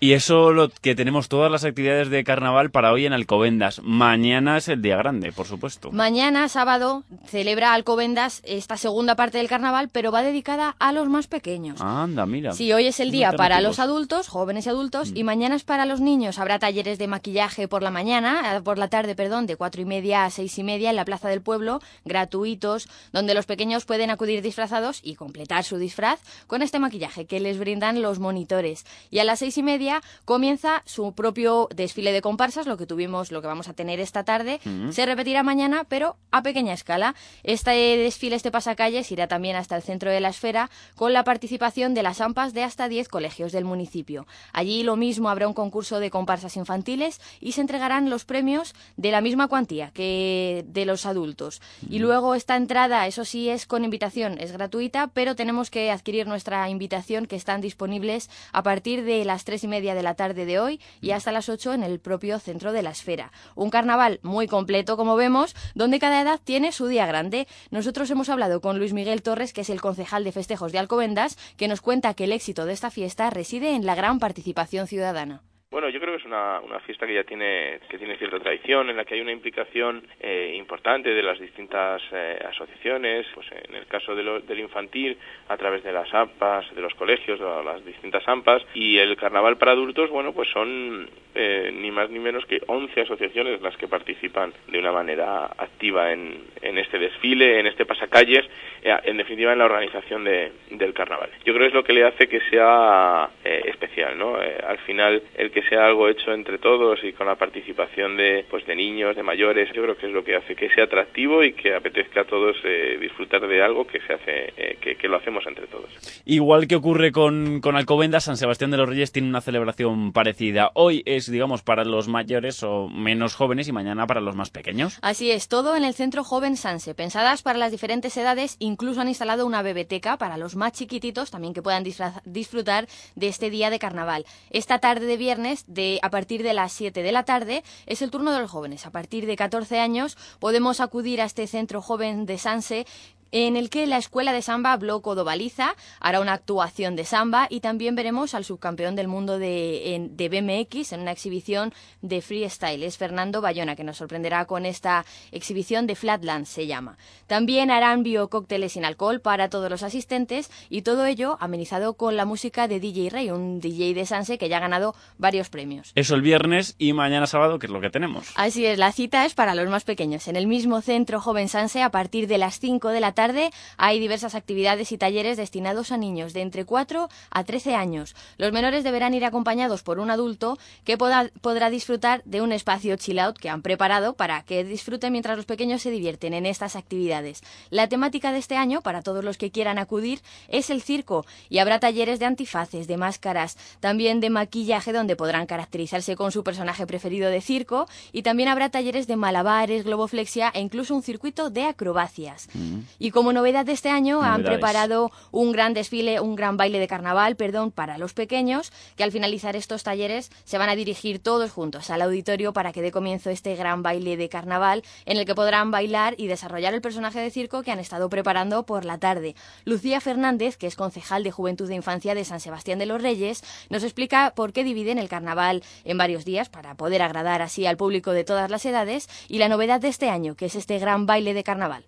Speaker 10: Y eso lo que tenemos todas las actividades de carnaval para hoy en Alcobendas. Mañana es el día grande, por supuesto.
Speaker 38: Mañana, sábado, celebra Alcobendas esta segunda parte del carnaval, pero va dedicada a los más pequeños.
Speaker 10: Anda, mira.
Speaker 38: Sí, hoy es el día para los adultos, jóvenes y adultos,
Speaker 10: Mm.
Speaker 38: y mañana es para los niños. Habrá talleres de maquillaje por la mañana, por la tarde, perdón, de cuatro y media a seis y media en la Plaza del Pueblo, gratuitos, donde los pequeños pueden acudir disfrazados y completar su disfraz con este maquillaje que les brindan los monitores. Y a las seis y media comienza su propio desfile de comparsas, lo que tuvimos, lo que vamos a tener esta tarde.
Speaker 39: Mm.
Speaker 38: Se repetirá mañana, pero a pequeña escala. Este desfile, este pasacalles, irá también hasta el centro de la esfera con la participación de las AMPAs de hasta 10 colegios del municipio. Allí lo mismo habrá un concurso de comparsas infantiles y se entregarán los premios de la misma cuantía que de los adultos. Y luego esta entrada, eso sí, es con invitación, es gratuita, pero tenemos que adquirir nuestra invitación que están disponibles a partir de las tres y media de la tarde de hoy y hasta las 8 en el propio centro de la esfera. Un carnaval muy completo, como vemos, donde cada edad tiene su día grande. Nosotros hemos hablado con Luis Miguel Torres, que es el concejal de festejos de Alcobendas, que nos cuenta que el éxito de esta fiesta reside en la gran participación ciudadana.
Speaker 39: Bueno, yo creo que es una, una fiesta que ya tiene que tiene cierta tradición, en la que hay una implicación eh, importante de las distintas eh, asociaciones, pues en el caso de lo- del infantil a través de las AMPAs, de los colegios, de las distintas AMPAs y el carnaval para adultos, bueno, pues son eh, ni más ni menos que 11 asociaciones las que participan de una manera activa en, en este desfile, en este pasacalles, eh, en definitiva en la organización de, del carnaval. Yo creo que es lo que le hace que sea eh, especial, ¿no? al final, el que sea algo hecho entre todos y con la participación de, pues, de niños, de mayores, yo creo que es lo que hace que sea atractivo y que apetezca a todos disfrutar de algo que se hace, que, que, lo hacemos entre todos.
Speaker 10: Igual que ocurre con, con Alcobendas, San Sebastián de los Reyes tiene una celebración parecida. Hoy es digamos, para los mayores o menos jóvenes y mañana para los más pequeños.
Speaker 38: Así es, todo en el Centro Joven Sanse. Pensadas para las diferentes edades, incluso han instalado una bebeteca para los más chiquititos también que puedan disfrutar de este día de carnaval. Esta tarde de viernes, de, a partir de las 7 de la tarde, es el turno de los jóvenes. A partir de 14 años podemos acudir a este Centro Joven de Sanse en el que la escuela de samba Bloco Dovaliza hará una actuación de samba y también veremos al subcampeón del mundo de, de, BMX en una exhibición de freestyle. Es Fernando Bayona que nos sorprenderá con esta exhibición de Flatland se llama. También harán biocócteles sin alcohol para todos los asistentes y todo ello amenizado con la música de DJ Rey, un DJ de Sanse que ya ha ganado varios premios.
Speaker 10: Eso el viernes y mañana sábado, que es lo que tenemos.
Speaker 38: Así es, la cita es para los más pequeños. En el mismo centro Joven Sanse a partir de las 5 de la tarde tarde hay diversas actividades y talleres destinados a niños de entre 4 a 13 años. Los menores deberán ir acompañados por un adulto que podrá disfrutar de un espacio chill out que han preparado para que disfruten mientras los pequeños se divierten en estas actividades. La temática de este año, para todos los que quieran acudir, es el circo y habrá talleres de antifaces, de máscaras, también de maquillaje donde podrán caracterizarse con su personaje preferido de circo y también habrá talleres de malabares, globoflexia e incluso un circuito de acrobacias. Mm. Y como novedad de este año han preparado un gran desfile, un gran baile de carnaval, perdón, para los pequeños, que al finalizar estos talleres se van a dirigir todos juntos al auditorio para que dé comienzo este gran baile de carnaval en el que podrán bailar y desarrollar el personaje de circo que han estado preparando por la tarde. Lucía Fernández, que es concejal de Juventud e Infancia de San Sebastián de los Reyes, nos explica por qué dividen el carnaval en varios días para poder agradar así al público de todas las edades y la novedad de este año, que es este gran baile de carnaval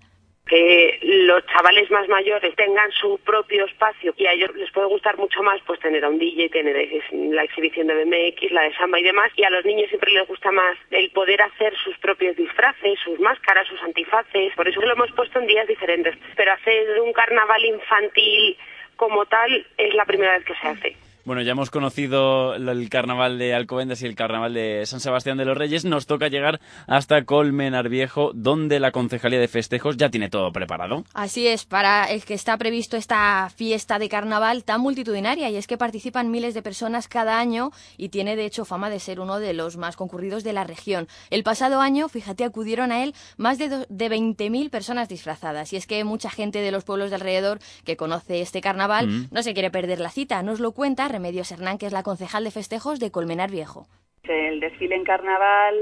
Speaker 40: que los chavales más mayores tengan su propio espacio y a ellos les puede gustar mucho más pues tener a un DJ, tener la exhibición de BMX, la de samba y demás y a los niños siempre les gusta más el poder hacer sus propios disfraces, sus máscaras, sus antifaces, por eso lo hemos puesto en días diferentes, pero hacer un carnaval infantil como tal es la primera vez que se hace.
Speaker 10: Bueno, ya hemos conocido el carnaval de Alcobendas y el carnaval de San Sebastián de los Reyes. Nos toca llegar hasta Colmenar Viejo, donde la Concejalía de Festejos ya tiene todo preparado.
Speaker 38: Así es, para el que está previsto esta fiesta de carnaval tan multitudinaria, y es que participan miles de personas cada año y tiene de hecho fama de ser uno de los más concurridos de la región. El pasado año, fíjate, acudieron a él más de, de 20.000 personas disfrazadas, y es que mucha gente de los pueblos de alrededor que conoce este carnaval mm. no se quiere perder la cita. Nos lo cuenta Remedios Hernán, que es la concejal de festejos de Colmenar Viejo.
Speaker 41: El desfile en carnaval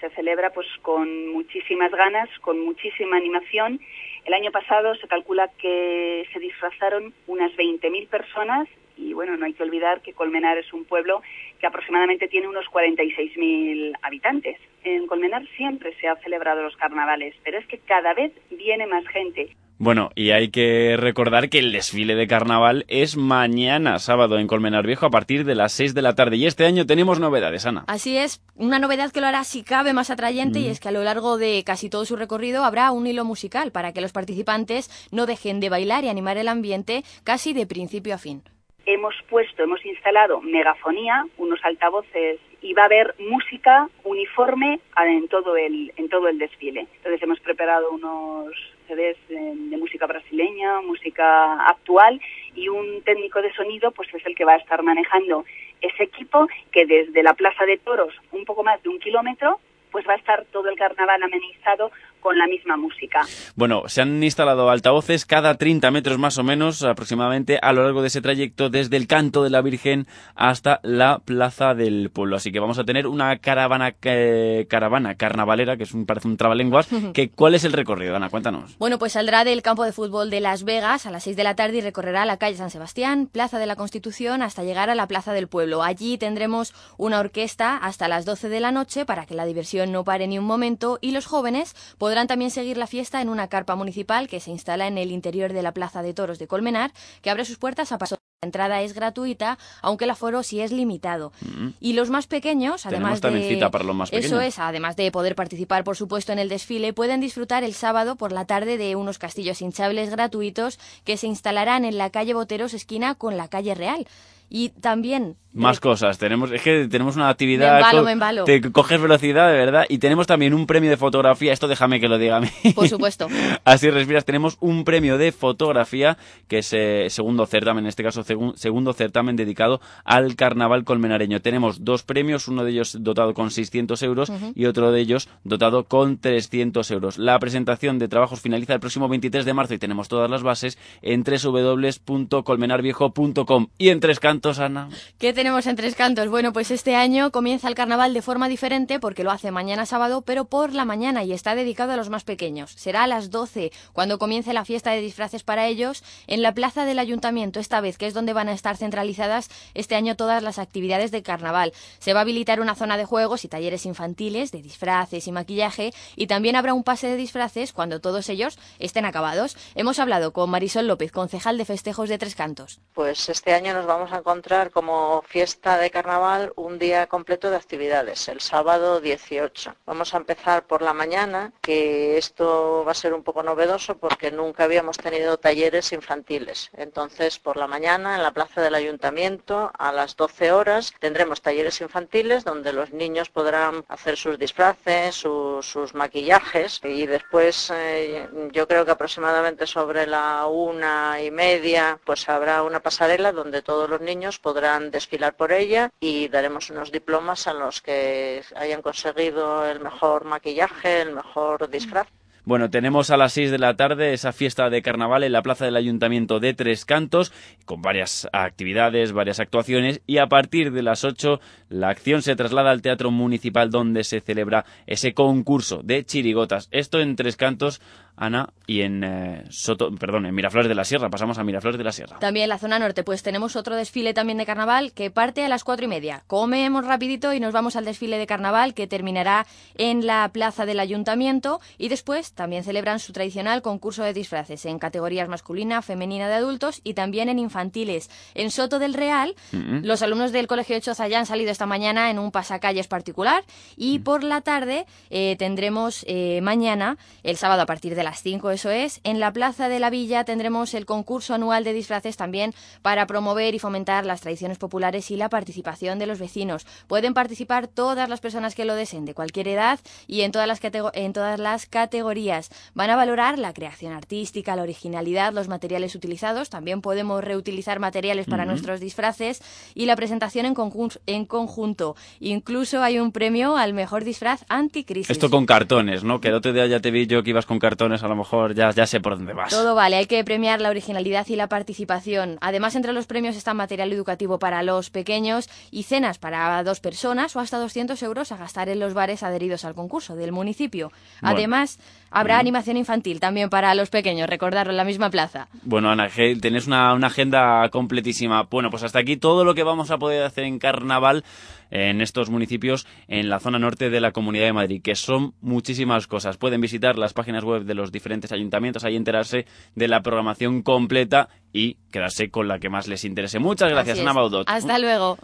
Speaker 41: se celebra pues con muchísimas ganas, con muchísima animación. El año pasado se calcula que se disfrazaron unas 20.000 personas y bueno, no hay que olvidar que Colmenar es un pueblo que aproximadamente tiene unos 46.000 habitantes. En Colmenar siempre se han celebrado los carnavales, pero es que cada vez viene más gente.
Speaker 10: Bueno, y hay que recordar que el desfile de carnaval es mañana, sábado, en Colmenar Viejo, a partir de las 6 de la tarde. Y este año tenemos novedades, Ana.
Speaker 38: Así es, una novedad que lo hará, si cabe, más atrayente, y es que a lo largo de casi todo su recorrido habrá un hilo musical para que los participantes no dejen de bailar y animar el ambiente casi de principio a fin.
Speaker 41: Hemos puesto, hemos instalado megafonía, unos altavoces y va a haber música uniforme en todo el, en todo el desfile. Entonces hemos preparado unos CDs de, música brasileña, música actual y un técnico de sonido pues es el que va a estar manejando ese equipo que desde la Plaza de Toros, un poco más de un kilómetro, pues va a estar todo el carnaval amenizado con la misma música.
Speaker 10: Bueno, se han instalado altavoces cada 30 metros más o menos aproximadamente a lo largo de ese trayecto desde el canto de la Virgen hasta la plaza del pueblo. Así que vamos a tener una caravana eh, caravana carnavalera, que es un, parece un trabalenguas. [LAUGHS] que, ¿Cuál es el recorrido, Ana? Cuéntanos.
Speaker 38: Bueno, pues saldrá del campo de fútbol de Las Vegas a las 6 de la tarde y recorrerá la calle San Sebastián, Plaza de la Constitución, hasta llegar a la Plaza del Pueblo. Allí tendremos una orquesta hasta las 12 de la noche para que la diversión no pare ni un momento y los jóvenes podrán Podrán también seguir la fiesta en una carpa municipal que se instala en el interior de la Plaza de Toros de Colmenar, que abre sus puertas a paso entrada es gratuita, aunque el aforo sí es limitado. Y los más pequeños, además de
Speaker 10: cita para los más
Speaker 38: eso es, además de poder participar, por supuesto, en el desfile, pueden disfrutar el sábado por la tarde de unos castillos hinchables gratuitos que se instalarán en la calle Boteros esquina con la calle Real. Y también
Speaker 10: Más cosas. Tenemos, es que tenemos una actividad.
Speaker 38: Me embalo, me embalo.
Speaker 10: Te coges velocidad, de verdad. Y tenemos también un premio de fotografía. Esto déjame que lo diga a mí.
Speaker 38: por supuesto. [LAUGHS]
Speaker 10: Así respiras. Tenemos un premio de fotografía que es eh, segundo certamen, en este caso segun- segundo certamen dedicado al carnaval colmenareño. Tenemos dos premios, uno de ellos dotado con 600 euros
Speaker 42: Ujú.
Speaker 10: y otro de ellos dotado con 300 euros. La presentación de trabajos finaliza el próximo 23 de marzo y tenemos todas las bases en www.colmenarviejo.com. Y en tres cantos, Ana.
Speaker 38: ¿Qué tenemos en Tres Cantos? Bueno, pues este año comienza el carnaval de forma diferente porque lo hace mañana sábado, pero por la mañana y está dedicado a los más pequeños. Será a las 12 cuando comience la fiesta de disfraces para ellos en la plaza del ayuntamiento, esta vez que es donde van a estar centralizadas este año todas las actividades de carnaval. Se va a habilitar una zona de juegos y talleres infantiles de disfraces y maquillaje y también habrá un pase de disfraces cuando todos ellos estén acabados. Hemos hablado con Marisol López, concejal de festejos de Tres Cantos.
Speaker 42: Pues este año nos vamos a encontrar como fiesta de carnaval un día completo de actividades, el sábado 18. Vamos a empezar por la mañana, que esto va a ser un poco novedoso porque nunca habíamos tenido talleres infantiles. Entonces, por la mañana en la plaza del ayuntamiento a las 12 horas tendremos talleres infantiles donde los niños podrán hacer sus disfraces, sus, sus maquillajes y después eh, yo creo que aproximadamente sobre la una y media pues habrá una pasarela donde todos los niños podrán desfilar por ella y daremos unos diplomas a los que hayan conseguido el mejor maquillaje, el mejor disfraz.
Speaker 10: Bueno, tenemos a las 6 de la tarde esa fiesta de carnaval en la plaza del Ayuntamiento de Tres Cantos, con varias actividades, varias actuaciones, y a partir de las 8 la acción se traslada al Teatro Municipal donde se celebra ese concurso de chirigotas. Esto en Tres Cantos, Ana, y en eh, Soto, perdón, en Miraflores de la Sierra. Pasamos a Miraflores de la Sierra.
Speaker 38: También en la zona norte, pues tenemos otro desfile también de carnaval que parte a las cuatro y media. Comemos rapidito y nos vamos al desfile de carnaval que terminará en la plaza del ayuntamiento y después también celebran su tradicional concurso de disfraces en categorías masculina, femenina de adultos y también en infantiles. En Soto del Real,
Speaker 10: Mm.
Speaker 38: los alumnos del Colegio de Choza ya han salido esta mañana en un pasacalles particular y por la tarde eh, tendremos eh, mañana, el sábado a partir de las 5, eso es, en la Plaza de la Villa tendremos el concurso anual de disfraces también para promover y fomentar las tradiciones populares y la participación de los vecinos. Pueden participar todas las personas que lo deseen, de cualquier edad y en todas las, catego- en todas las categorías. Van a valorar la creación artística, la originalidad, los materiales utilizados. También podemos reutilizar materiales para
Speaker 10: Ujú.
Speaker 38: nuestros disfraces y la presentación en, conjun- en conjunto. Incluso hay un premio al mejor disfraz anticrisis.
Speaker 10: Esto con cartones, ¿no? Que el otro día ya te vi yo que ibas con cartones, a lo mejor ya, ya sé por dónde vas.
Speaker 38: Todo vale, hay que premiar la originalidad y la participación. Además, entre los premios está material educativo para los pequeños y cenas para dos personas o hasta 200 euros a gastar en los bares adheridos al concurso del municipio.
Speaker 10: Bueno.
Speaker 38: Además, habrá
Speaker 10: Mm.
Speaker 38: animación infantil también para los pequeños, recordarlo en la misma plaza.
Speaker 10: Bueno, Ana, tenés una, una agenda completísima. Bueno, pues hasta aquí todo lo que vamos a poder hacer en carnaval en estos municipios en la zona norte de la Comunidad de Madrid, que son muchísimas cosas. Pueden visitar las páginas web de los diferentes ayuntamientos, ahí enterarse de la programación completa y quedarse con la que más les interese. Muchas gracias, Ana. Baudot.
Speaker 38: Hasta luego.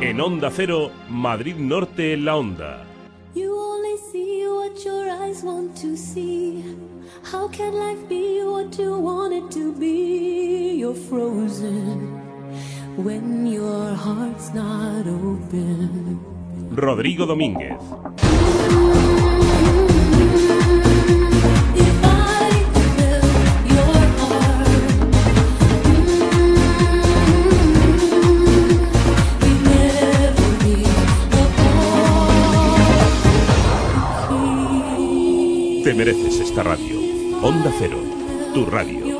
Speaker 9: En Onda Cero, Madrid Norte en la Onda.
Speaker 43: You only see what your eyes want to see. How can life be what you want it to be? You're frozen when your heart's not open.
Speaker 9: Rodrigo Domínguez. Te mereces esta radio. Onda Cero, tu radio.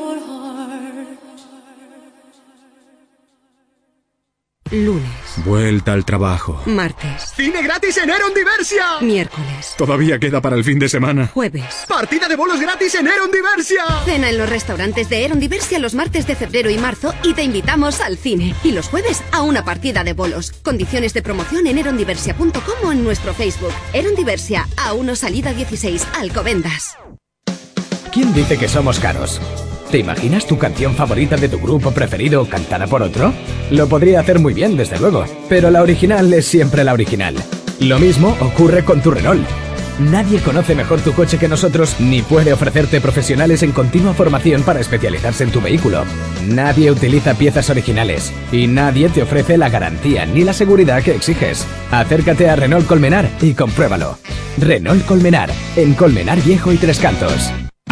Speaker 3: Lunes,
Speaker 33: Vuelta al trabajo.
Speaker 3: martes,
Speaker 31: ¡Cine gratis en Eron Diversia!
Speaker 3: miércoles,
Speaker 33: Todavía queda para el fin de semana.
Speaker 3: jueves.
Speaker 31: ¡Partida de bolos gratis en Eron Diversia!
Speaker 3: Cena en los restaurantes de Eron Diversia los martes de febrero y marzo y te invitamos al cine. Y los jueves a una partida de bolos. Condiciones de promoción en erondiversia.com o en nuestro Facebook. Eron Diversia, A1 Salida 16, Alcobendas.
Speaker 15: ¿Quién dice que somos caros?
Speaker 44: ¿Te imaginas tu canción favorita de tu grupo preferido cantada por otro? Lo podría hacer muy bien, desde luego, pero la original es siempre la original. Lo mismo ocurre con tu Renault. Nadie conoce mejor tu coche que nosotros ni puede ofrecerte profesionales en continua formación para especializarse en tu vehículo. Nadie utiliza piezas originales y nadie te ofrece la garantía ni la seguridad que exiges. Acércate a Renault Colmenar y compruébalo. Renault Colmenar, en Colmenar Viejo y Tres Cantos.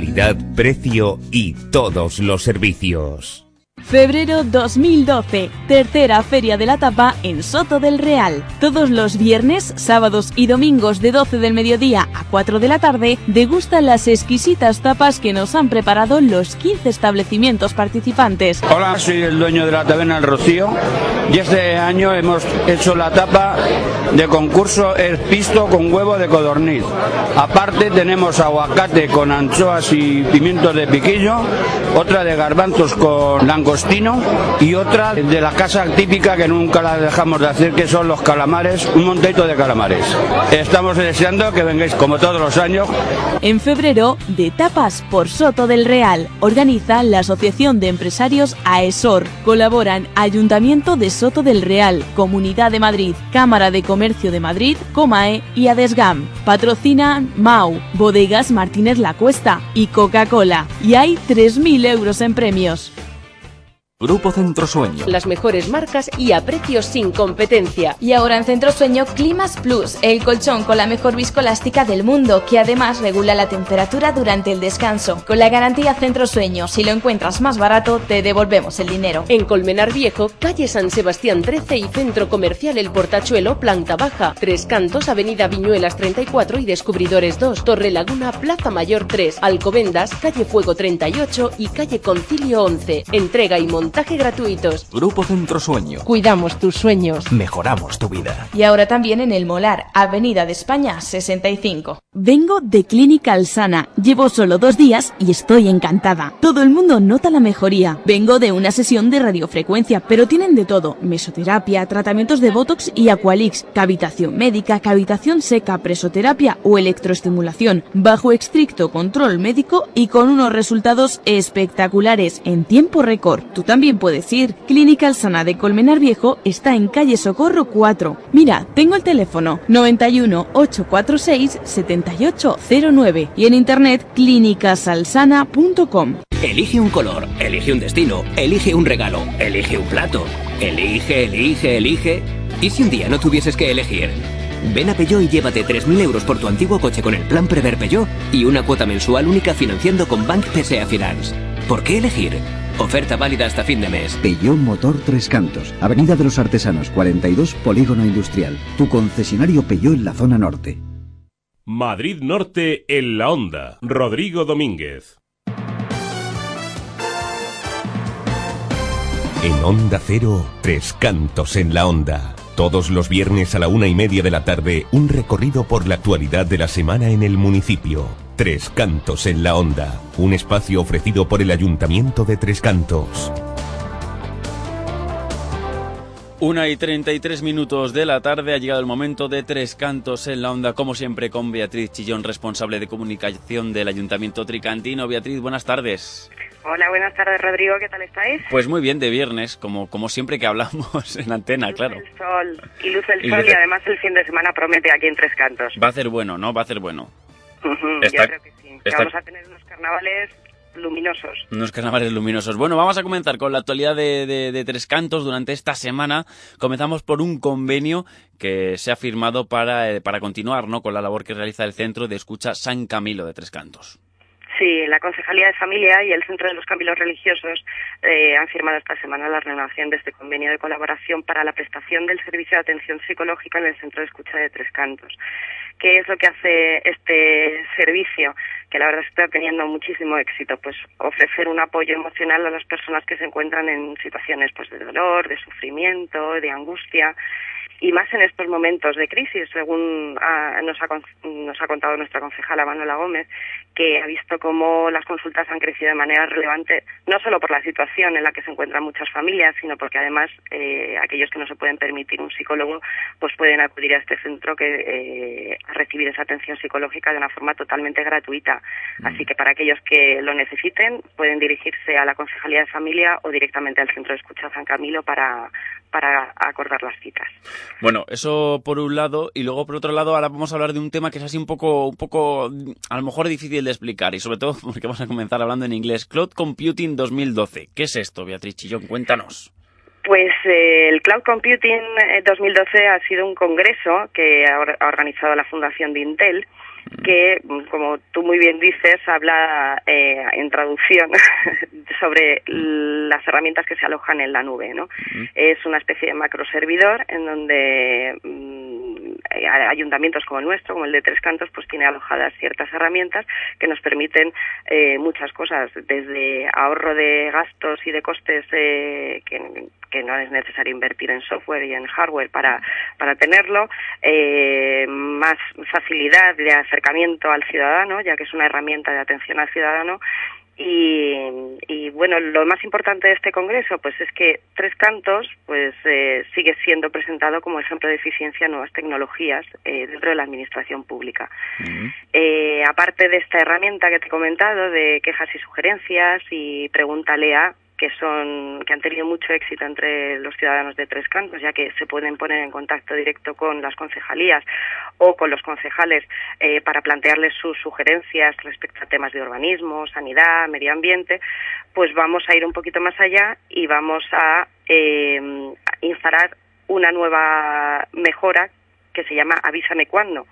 Speaker 15: Calidad, precio y todos los servicios.
Speaker 6: Febrero 2012, tercera Feria de la Tapa en Soto del Real. Todos los viernes, sábados y domingos de 12 del mediodía a 4 de la tarde, degustan las exquisitas tapas que nos han preparado los 15 establecimientos participantes.
Speaker 45: Hola, soy el dueño de la taberna El Rocío y este año hemos hecho la tapa de concurso El Pisto con huevo de codorniz. Aparte tenemos aguacate con anchoas y pimientos de piquillo, otra de garbanzos con langostino y otra de la casa típica que nunca la dejamos de hacer, que son los calamares, un montito de calamares. Estamos deseando que vengáis como todos los años.
Speaker 6: En febrero, de tapas por Soto del Real, organiza la Asociación de Empresarios AESOR. Colaboran Ayuntamiento de Soto del Real, Comunidad de Madrid, Cámara de Comercio de Madrid, Comae y Adesgam. Patrocinan MAU, Bodegas Martínez La Cuesta y Coca-Cola. Y hay 3.000 euros en premios.
Speaker 46: Grupo Centro Sueño.
Speaker 35: Las mejores marcas y a precios sin competencia.
Speaker 47: Y ahora en Centro Sueño Climas Plus, el colchón con la mejor viscoelástica del mundo, que además regula la temperatura durante el descanso. Con la garantía Centro Sueño, si lo encuentras más barato, te devolvemos el dinero.
Speaker 35: En Colmenar Viejo, calle San Sebastián 13 y Centro Comercial El Portachuelo, planta baja. Tres Cantos, Avenida Viñuelas 34 y Descubridores 2. Torre Laguna, Plaza Mayor 3. Alcobendas, calle Fuego 38 y calle Concilio 11. Entrega y montaje montaje gratuitos.
Speaker 46: Grupo Centro Sueño.
Speaker 35: Cuidamos tus sueños.
Speaker 46: Mejoramos tu vida.
Speaker 47: Y ahora también en El Molar, Avenida de España 65.
Speaker 6: Vengo de Clínica Alsana. Llevo solo dos días y estoy encantada. Todo el mundo nota la mejoría. Vengo de una sesión de radiofrecuencia, pero tienen de todo. Mesoterapia, tratamientos de Botox y Aqualix, cavitación médica, cavitación seca, presoterapia o electroestimulación, bajo estricto control médico y con unos resultados espectaculares en tiempo récord. Tú también puedes ir. Clínica Alsana de Colmenar Viejo está en calle Socorro 4. Mira, tengo el teléfono 91 846 7809 y en internet clínicasalsana.com.
Speaker 48: Elige un color, elige un destino, elige un regalo, elige un plato. Elige, elige, elige. ¿Y si un día no tuvieses que elegir? Ven a Peugeot y llévate 3.000 euros por tu antiguo coche con el plan Prever Peugeot y una cuota mensual única financiando con Bank PSA Finance. ¿Por qué elegir? Oferta válida hasta fin de mes.
Speaker 49: Peugeot Motor Tres Cantos, Avenida de los Artesanos 42, Polígono Industrial. Tu concesionario Peugeot en la zona norte.
Speaker 9: Madrid Norte en la Onda. Rodrigo Domínguez.
Speaker 15: En Onda Cero, Tres Cantos en la Onda. Todos los viernes a la una y media de la tarde, un recorrido por la actualidad de la semana en el municipio. Tres Cantos en la Onda. Un espacio ofrecido por el Ayuntamiento de Tres Cantos.
Speaker 10: Una y 33 minutos de la tarde ha llegado el momento de Tres Cantos en la Onda, como siempre con Beatriz Chillón, responsable de comunicación del Ayuntamiento Tricantino. Beatriz, buenas tardes.
Speaker 50: Hola, buenas tardes Rodrigo, ¿qué tal estáis?
Speaker 10: Pues muy bien, de viernes, como, como siempre que hablamos [LAUGHS] en antena,
Speaker 50: luce
Speaker 10: claro.
Speaker 50: el sol, y luce el
Speaker 10: Y
Speaker 50: sol y además el fin de semana promete aquí en Tres Cantos.
Speaker 10: Va a ser bueno, ¿no? Va a ser bueno. Está-
Speaker 50: Yo creo que sí, que vamos a tener unos carnavales luminosos.
Speaker 10: Unos carnavales luminosos. Bueno, vamos a comenzar con la actualidad de, de- de Tres Cantos durante esta semana. Comenzamos por un convenio que se ha firmado para, eh, para continuar ¿no? con la labor que realiza el Centro de Escucha San Camilo de Tres Cantos.
Speaker 50: Sí, la Concejalía de Familia y el Centro de los Caminos Religiosos eh, han firmado esta semana la renovación de este convenio de colaboración para la prestación del servicio de atención psicológica en el Centro de Escucha de Tres Cantos. ¿Qué es lo que hace este servicio? que la verdad está teniendo muchísimo éxito, pues ofrecer un apoyo emocional a las personas que se encuentran en situaciones pues de dolor, de sufrimiento, de angustia y más en estos momentos de crisis, según ah, nos, ha, nos ha contado nuestra concejala Manuela Gómez, que ha visto cómo las consultas han crecido de manera relevante, no solo por la situación en la que se encuentran muchas familias, sino porque además eh, aquellos que no se pueden permitir un psicólogo, pues pueden acudir a este centro que eh, a recibir esa atención psicológica de una forma totalmente gratuita.
Speaker 10: Mm.
Speaker 50: Así que para aquellos que lo necesiten, pueden dirigirse a la Concejalía de Familia o directamente al Centro de Escucha San Camilo para, para acordar las citas.
Speaker 10: Bueno, eso por un lado, y luego por otro lado, ahora vamos a hablar de un tema que es así un poco, un poco, a lo mejor difícil de explicar, y sobre todo [LAUGHS] porque vamos a comenzar hablando en inglés. Cloud Computing 2012. ¿Qué es esto, Beatriz Chillón? Cuéntanos.
Speaker 50: Pues eh, el Cloud Computing eh, 2012 ha sido un congreso que ha organizado la Fundación de Intel que, como tú muy bien dices, habla eh, en traducción [LAUGHS] sobre las herramientas que se alojan en la nube. ¿no? Es una especie de macroservidor en donde mm, ayuntamientos como el nuestro, como el de Tres Cantos, pues tiene alojadas ciertas herramientas que nos permiten eh, muchas cosas, desde ahorro de gastos y de costes eh, que, que no es necesario invertir en software y en hardware para, para tenerlo, eh, más facilidad de acercamiento al ciudadano, ya que es una herramienta de atención al ciudadano, y, y, bueno, lo más importante de este congreso, pues es que Tres Cantos, pues eh, sigue siendo presentado como ejemplo de eficiencia en nuevas tecnologías eh, dentro de la administración pública. Eh, aparte de esta herramienta que te he comentado de quejas y sugerencias y pregúntale a que son que han tenido mucho éxito entre los ciudadanos de Tres Cantos, ya que se pueden poner en contacto directo con las concejalías o con los concejales eh, para plantearles sus sugerencias respecto a temas de urbanismo, sanidad, medio ambiente, pues vamos a ir un poquito más allá y vamos a eh, instalar una nueva mejora que se llama Avísame cuándo.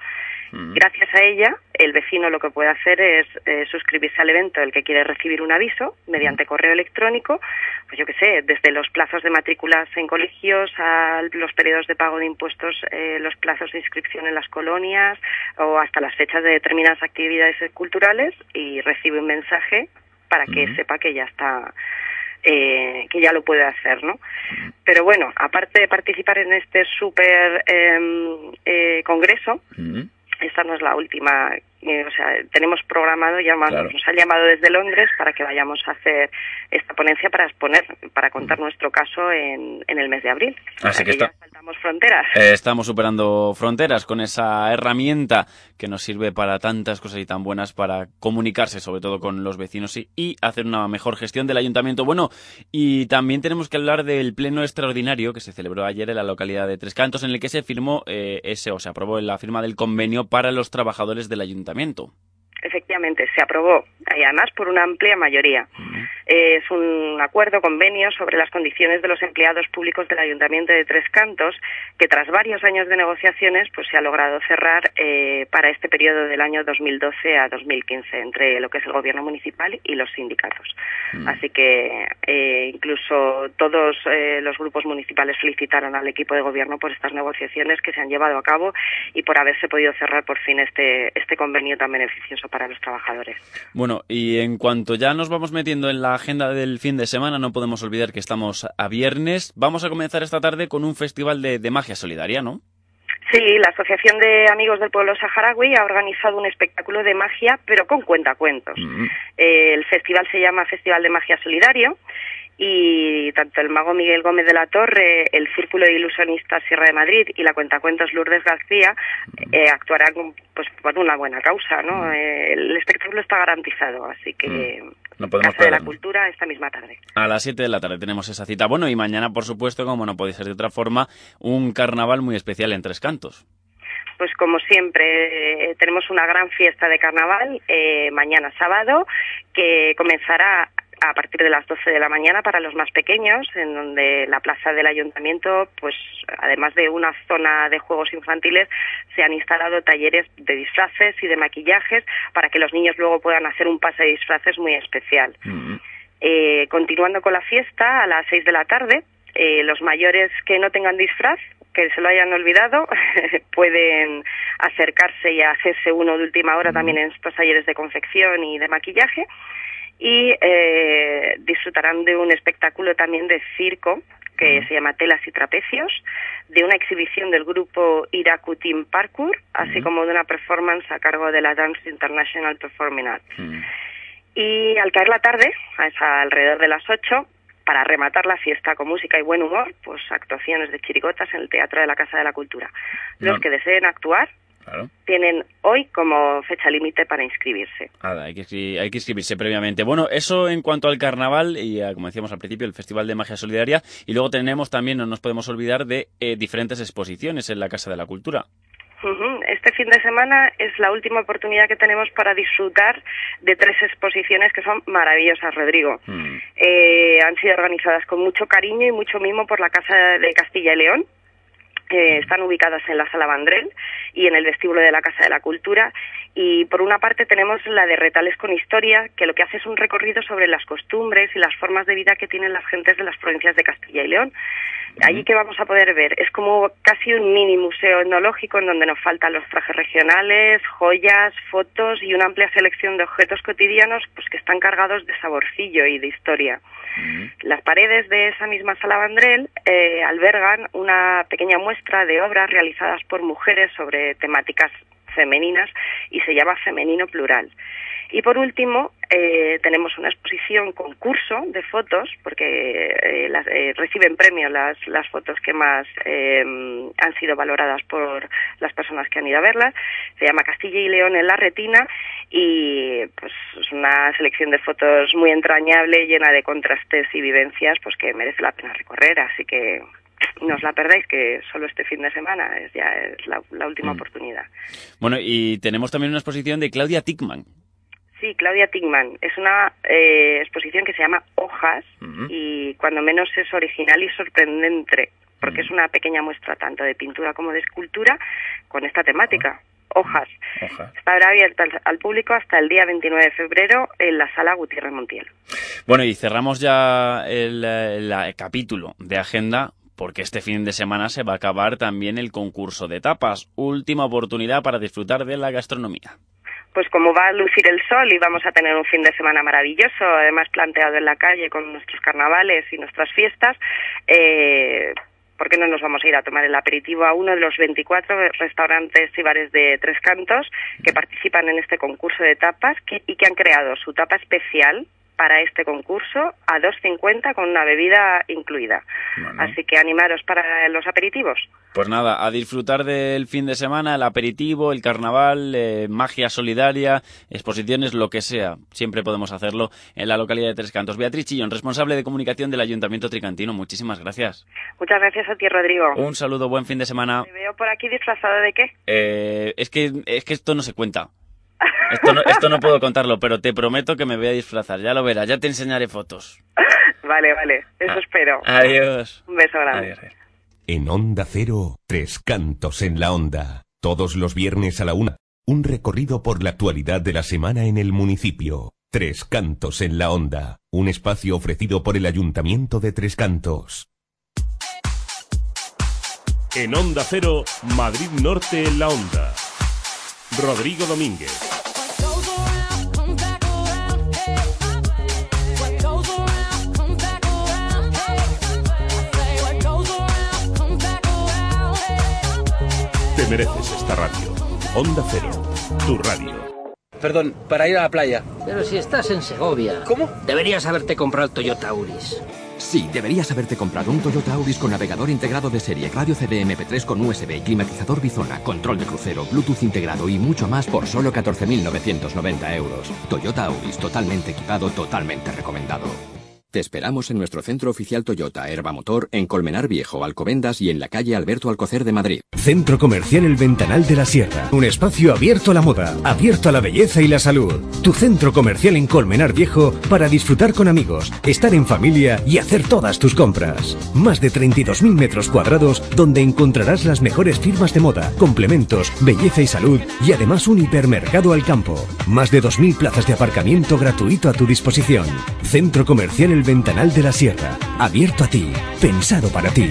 Speaker 50: Gracias a ella, el vecino lo que puede hacer es eh, suscribirse al evento el que quiere recibir un aviso mediante correo electrónico, pues yo qué sé, desde los plazos de matrículas en colegios a los periodos de pago de impuestos, eh, los plazos de inscripción en las colonias o hasta las fechas de determinadas actividades culturales y recibe un mensaje para que sepa que ya está eh, que ya lo puede hacer, ¿no? Pero bueno, aparte de participar en este súper eh, eh, congreso, esta no es la última, eh, o sea, tenemos programado, llama-
Speaker 10: Claro.
Speaker 50: nos han llamado desde Londres para que vayamos a hacer esta ponencia para exponer, para contar nuestro caso en, en el mes de abril.
Speaker 10: Así que está,
Speaker 50: ya saltamos fronteras.
Speaker 10: Eh, estamos superando fronteras con esa herramienta que nos sirve para tantas cosas y tan buenas para comunicarse, sobre todo con los vecinos y, y hacer una mejor gestión del ayuntamiento. Bueno, y también tenemos que hablar del pleno extraordinario que se celebró ayer en la localidad de Tres Cantos, en el que se firmó eh, ese o se aprobó la firma del convenio para los trabajadores del ayuntamiento ayuntamiento.
Speaker 50: Efectivamente, se aprobó, y además por una amplia mayoría. Eh, es un acuerdo, convenio sobre las condiciones de los empleados públicos del Ayuntamiento de Tres Cantos, que tras varios años de negociaciones, pues se ha logrado cerrar eh, para este periodo del año 2012 a 2015 entre lo que es el Gobierno municipal y los sindicatos. Así que eh, incluso todos eh, los grupos municipales felicitaron al equipo de Gobierno por estas negociaciones que se han llevado a cabo y por haberse podido cerrar por fin este este convenio tan beneficioso para los trabajadores.
Speaker 10: Bueno, y en cuanto ya nos vamos metiendo en la agenda del fin de semana, no podemos olvidar que estamos a viernes. Vamos a comenzar esta tarde con un festival de, de magia solidaria, ¿no?
Speaker 50: Sí, la Asociación de Amigos del Pueblo Saharaui ha organizado un espectáculo de magia, pero con cuentacuentos. Eh, el festival se llama Festival de Magia Solidario y tanto el mago Miguel Gómez de la Torre, el Círculo de Ilusionistas Sierra de Madrid y la cuentacuentos Lourdes García eh, actuarán pues por una buena causa, ¿no? Eh, el espectáculo está garantizado, así que
Speaker 10: No podemos
Speaker 50: Casa de la. Cultura esta misma tarde.
Speaker 10: A las 7 de la tarde tenemos esa cita. Bueno, y mañana, por supuesto, como no puede ser de otra forma, un carnaval muy especial en Tres Cantos.
Speaker 50: Pues como siempre, eh, tenemos una gran fiesta de carnaval eh, mañana sábado que comenzará a partir de las 12 de la mañana para los más pequeños, en donde la plaza del ayuntamiento, pues además de una zona de juegos infantiles, se han instalado talleres de disfraces y de maquillajes para que los niños luego puedan hacer un pase de disfraces muy especial. Eh, continuando con la fiesta, a las 6 de la tarde, eh, los mayores que no tengan disfraz, que se lo hayan olvidado, [LAUGHS] pueden acercarse y hacerse uno de última hora también en estos talleres de confección y de maquillaje y eh, disfrutarán de un espectáculo también de circo que se llama Telas y Trapecios, de una exhibición del grupo Iraku Team Parkour, así como de una performance a cargo de la Dance International Performing Arts. Y al caer la tarde, a alrededor de las 8, para rematar la fiesta con música y buen humor, pues actuaciones de chirigotas en el Teatro de la Casa de la Cultura. Los
Speaker 10: No.
Speaker 50: que deseen actuar tienen hoy como fecha límite para inscribirse.
Speaker 10: Hay que, escri- hay que inscribirse previamente. Bueno, eso en cuanto al carnaval y, como decíamos al principio, el Festival de Magia Solidaria. Y luego tenemos también, no nos podemos olvidar, de eh, diferentes exposiciones en la Casa de la Cultura.
Speaker 50: Este fin de semana es la última oportunidad que tenemos para disfrutar de tres exposiciones que son maravillosas, Rodrigo. Eh, han sido organizadas con mucho cariño y mucho mimo por la Casa de Castilla y León. Eh, están ubicadas en la Sala Vandrel y en el vestíbulo de la Casa de la Cultura. Y por una parte tenemos la de Retales con Historia, que lo que hace es un recorrido sobre las costumbres y las formas de vida que tienen las gentes de las provincias de Castilla y León. Allí que vamos a poder ver es como casi un mini museo etnológico en donde nos faltan los trajes regionales, joyas, fotos y una amplia selección de objetos cotidianos pues que están cargados de saborcillo y de historia. Las paredes de esa misma sala Vandrel eh, albergan una pequeña muestra de obras realizadas por mujeres sobre temáticas femeninas y se llama Femenino Plural. Y por último, eh, tenemos una exposición concurso de fotos, porque eh, las- eh, reciben premio las, las fotos que más eh, han sido valoradas por las personas que han ido a verlas. Se llama Castilla y León en la retina y pues es una selección de fotos muy entrañable, llena de contrastes y vivencias, pues que merece la pena recorrer. Así que [TSK] no os la perdáis, que solo este fin de semana es ya es la, la última oportunidad.
Speaker 10: Bueno, y tenemos también una exposición de Claudia Tickman.
Speaker 50: Sí, Claudia Tigman. Es una eh, exposición que se llama Hojas y cuando menos es original y sorprendente, porque es una pequeña muestra tanto de pintura como de escultura con esta temática. Hojas. Estará abierta al, al público hasta el día 29 de febrero en la sala Gutiérrez Montiel.
Speaker 10: Bueno, y cerramos ya el, el capítulo de agenda porque este fin de semana se va a acabar también el concurso de tapas. Última oportunidad para disfrutar de la gastronomía.
Speaker 50: Pues como va a lucir el sol y vamos a tener un fin de semana maravilloso, además planteado en la calle con nuestros carnavales y nuestras fiestas, eh, ¿por qué no nos vamos a ir a tomar el aperitivo a uno de los 24 restaurantes y bares de Tres Cantos que participan en este concurso de tapas y que han creado su tapa especial para este concurso a 2.50 con una bebida incluida. Así que animaros para los aperitivos.
Speaker 10: Pues nada, a disfrutar del fin de semana, el aperitivo, el carnaval, eh, magia solidaria, exposiciones, lo que sea. Siempre podemos hacerlo en la localidad de Tres Cantos. Beatriz Chillón, responsable de comunicación del Ayuntamiento Tricantino, muchísimas gracias.
Speaker 50: Muchas gracias a ti, Rodrigo.
Speaker 10: Un saludo, buen fin de semana.
Speaker 50: Te veo por aquí disfrazado de qué?
Speaker 10: Eh, es, que, es que esto no se cuenta. Esto no, esto no puedo contarlo, pero te prometo que me voy a disfrazar. Ya lo verás, ya te enseñaré fotos.
Speaker 50: Vale, vale, eso espero.
Speaker 10: Adiós.
Speaker 50: Un beso grande.
Speaker 15: En Onda Cero, Tres Cantos en la Onda. Todos los viernes a la una. Un recorrido por la actualidad de la semana en el municipio. Tres Cantos en la Onda. Un espacio ofrecido por el Ayuntamiento de Tres Cantos.
Speaker 9: En Onda Cero, Madrid Norte en la Onda. Rodrigo Domínguez. Mereces esta radio. Onda Cero, tu radio.
Speaker 51: Perdón, para ir a la playa. Pero si estás en Segovia. ¿Cómo? Deberías haberte comprado el Toyota Auris.
Speaker 46: Sí, deberías haberte comprado un Toyota Auris con navegador integrado de serie, radio CD-MP3 con USB, climatizador bizona, control de crucero, Bluetooth integrado y mucho más por solo 14.990 euros. Toyota Auris, totalmente equipado, totalmente recomendado. Te esperamos en nuestro centro oficial Toyota Herba Motor en Colmenar Viejo, Alcobendas y en la calle Alberto Alcocer de Madrid.
Speaker 33: Centro Comercial El Ventanal de la Sierra. Un espacio abierto a la moda, abierto a la belleza y la salud. Tu centro comercial en Colmenar Viejo para disfrutar con amigos, estar en familia y hacer todas tus compras. Más de 32.000 metros cuadrados donde encontrarás las mejores firmas de moda, complementos, belleza y salud y además un hipermercado al campo. Más de 2.000 plazas de aparcamiento gratuito a tu disposición. Centro Comercial Ventanal de la Sierra. Abierto a ti, pensado para ti.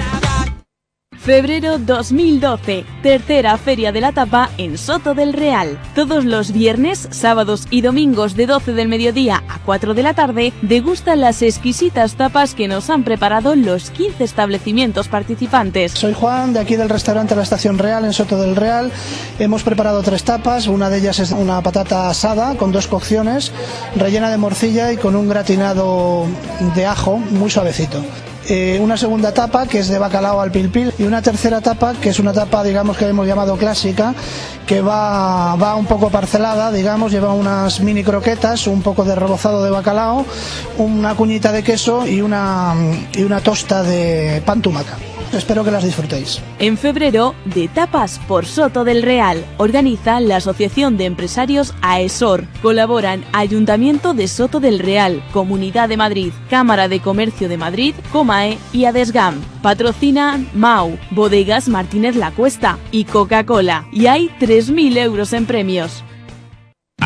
Speaker 6: Febrero 2012, tercera Feria de la Tapa en Soto del Real. Todos los viernes, sábados y domingos de 12 del mediodía a 4 de la tarde, degustan las exquisitas tapas que nos han preparado los 15 establecimientos participantes.
Speaker 52: Soy Juan, de aquí del restaurante La Estación Real en Soto del Real. Hemos preparado tres tapas, una de ellas es una patata asada con dos cocciones, rellena de morcilla y con un gratinado de ajo muy suavecito. Eh, una segunda tapa que es de bacalao al pilpil y una tercera tapa que es una tapa digamos que hemos llamado clásica que va, va un poco parcelada digamos lleva unas mini croquetas un poco de rebozado de bacalao una cuñita de queso y una, y una tosta de pan tumaca espero que las disfrutéis
Speaker 6: En febrero, de tapas por Soto del Real, organiza la Asociación de Empresarios AESOR. Colaboran Ayuntamiento de Soto del Real, Comunidad de Madrid, Cámara de Comercio de Madrid, Comae y Adesgam. Patrocinan MAU, Bodegas Martínez La Cuesta y Coca-Cola. Y hay 3.000 euros en premios.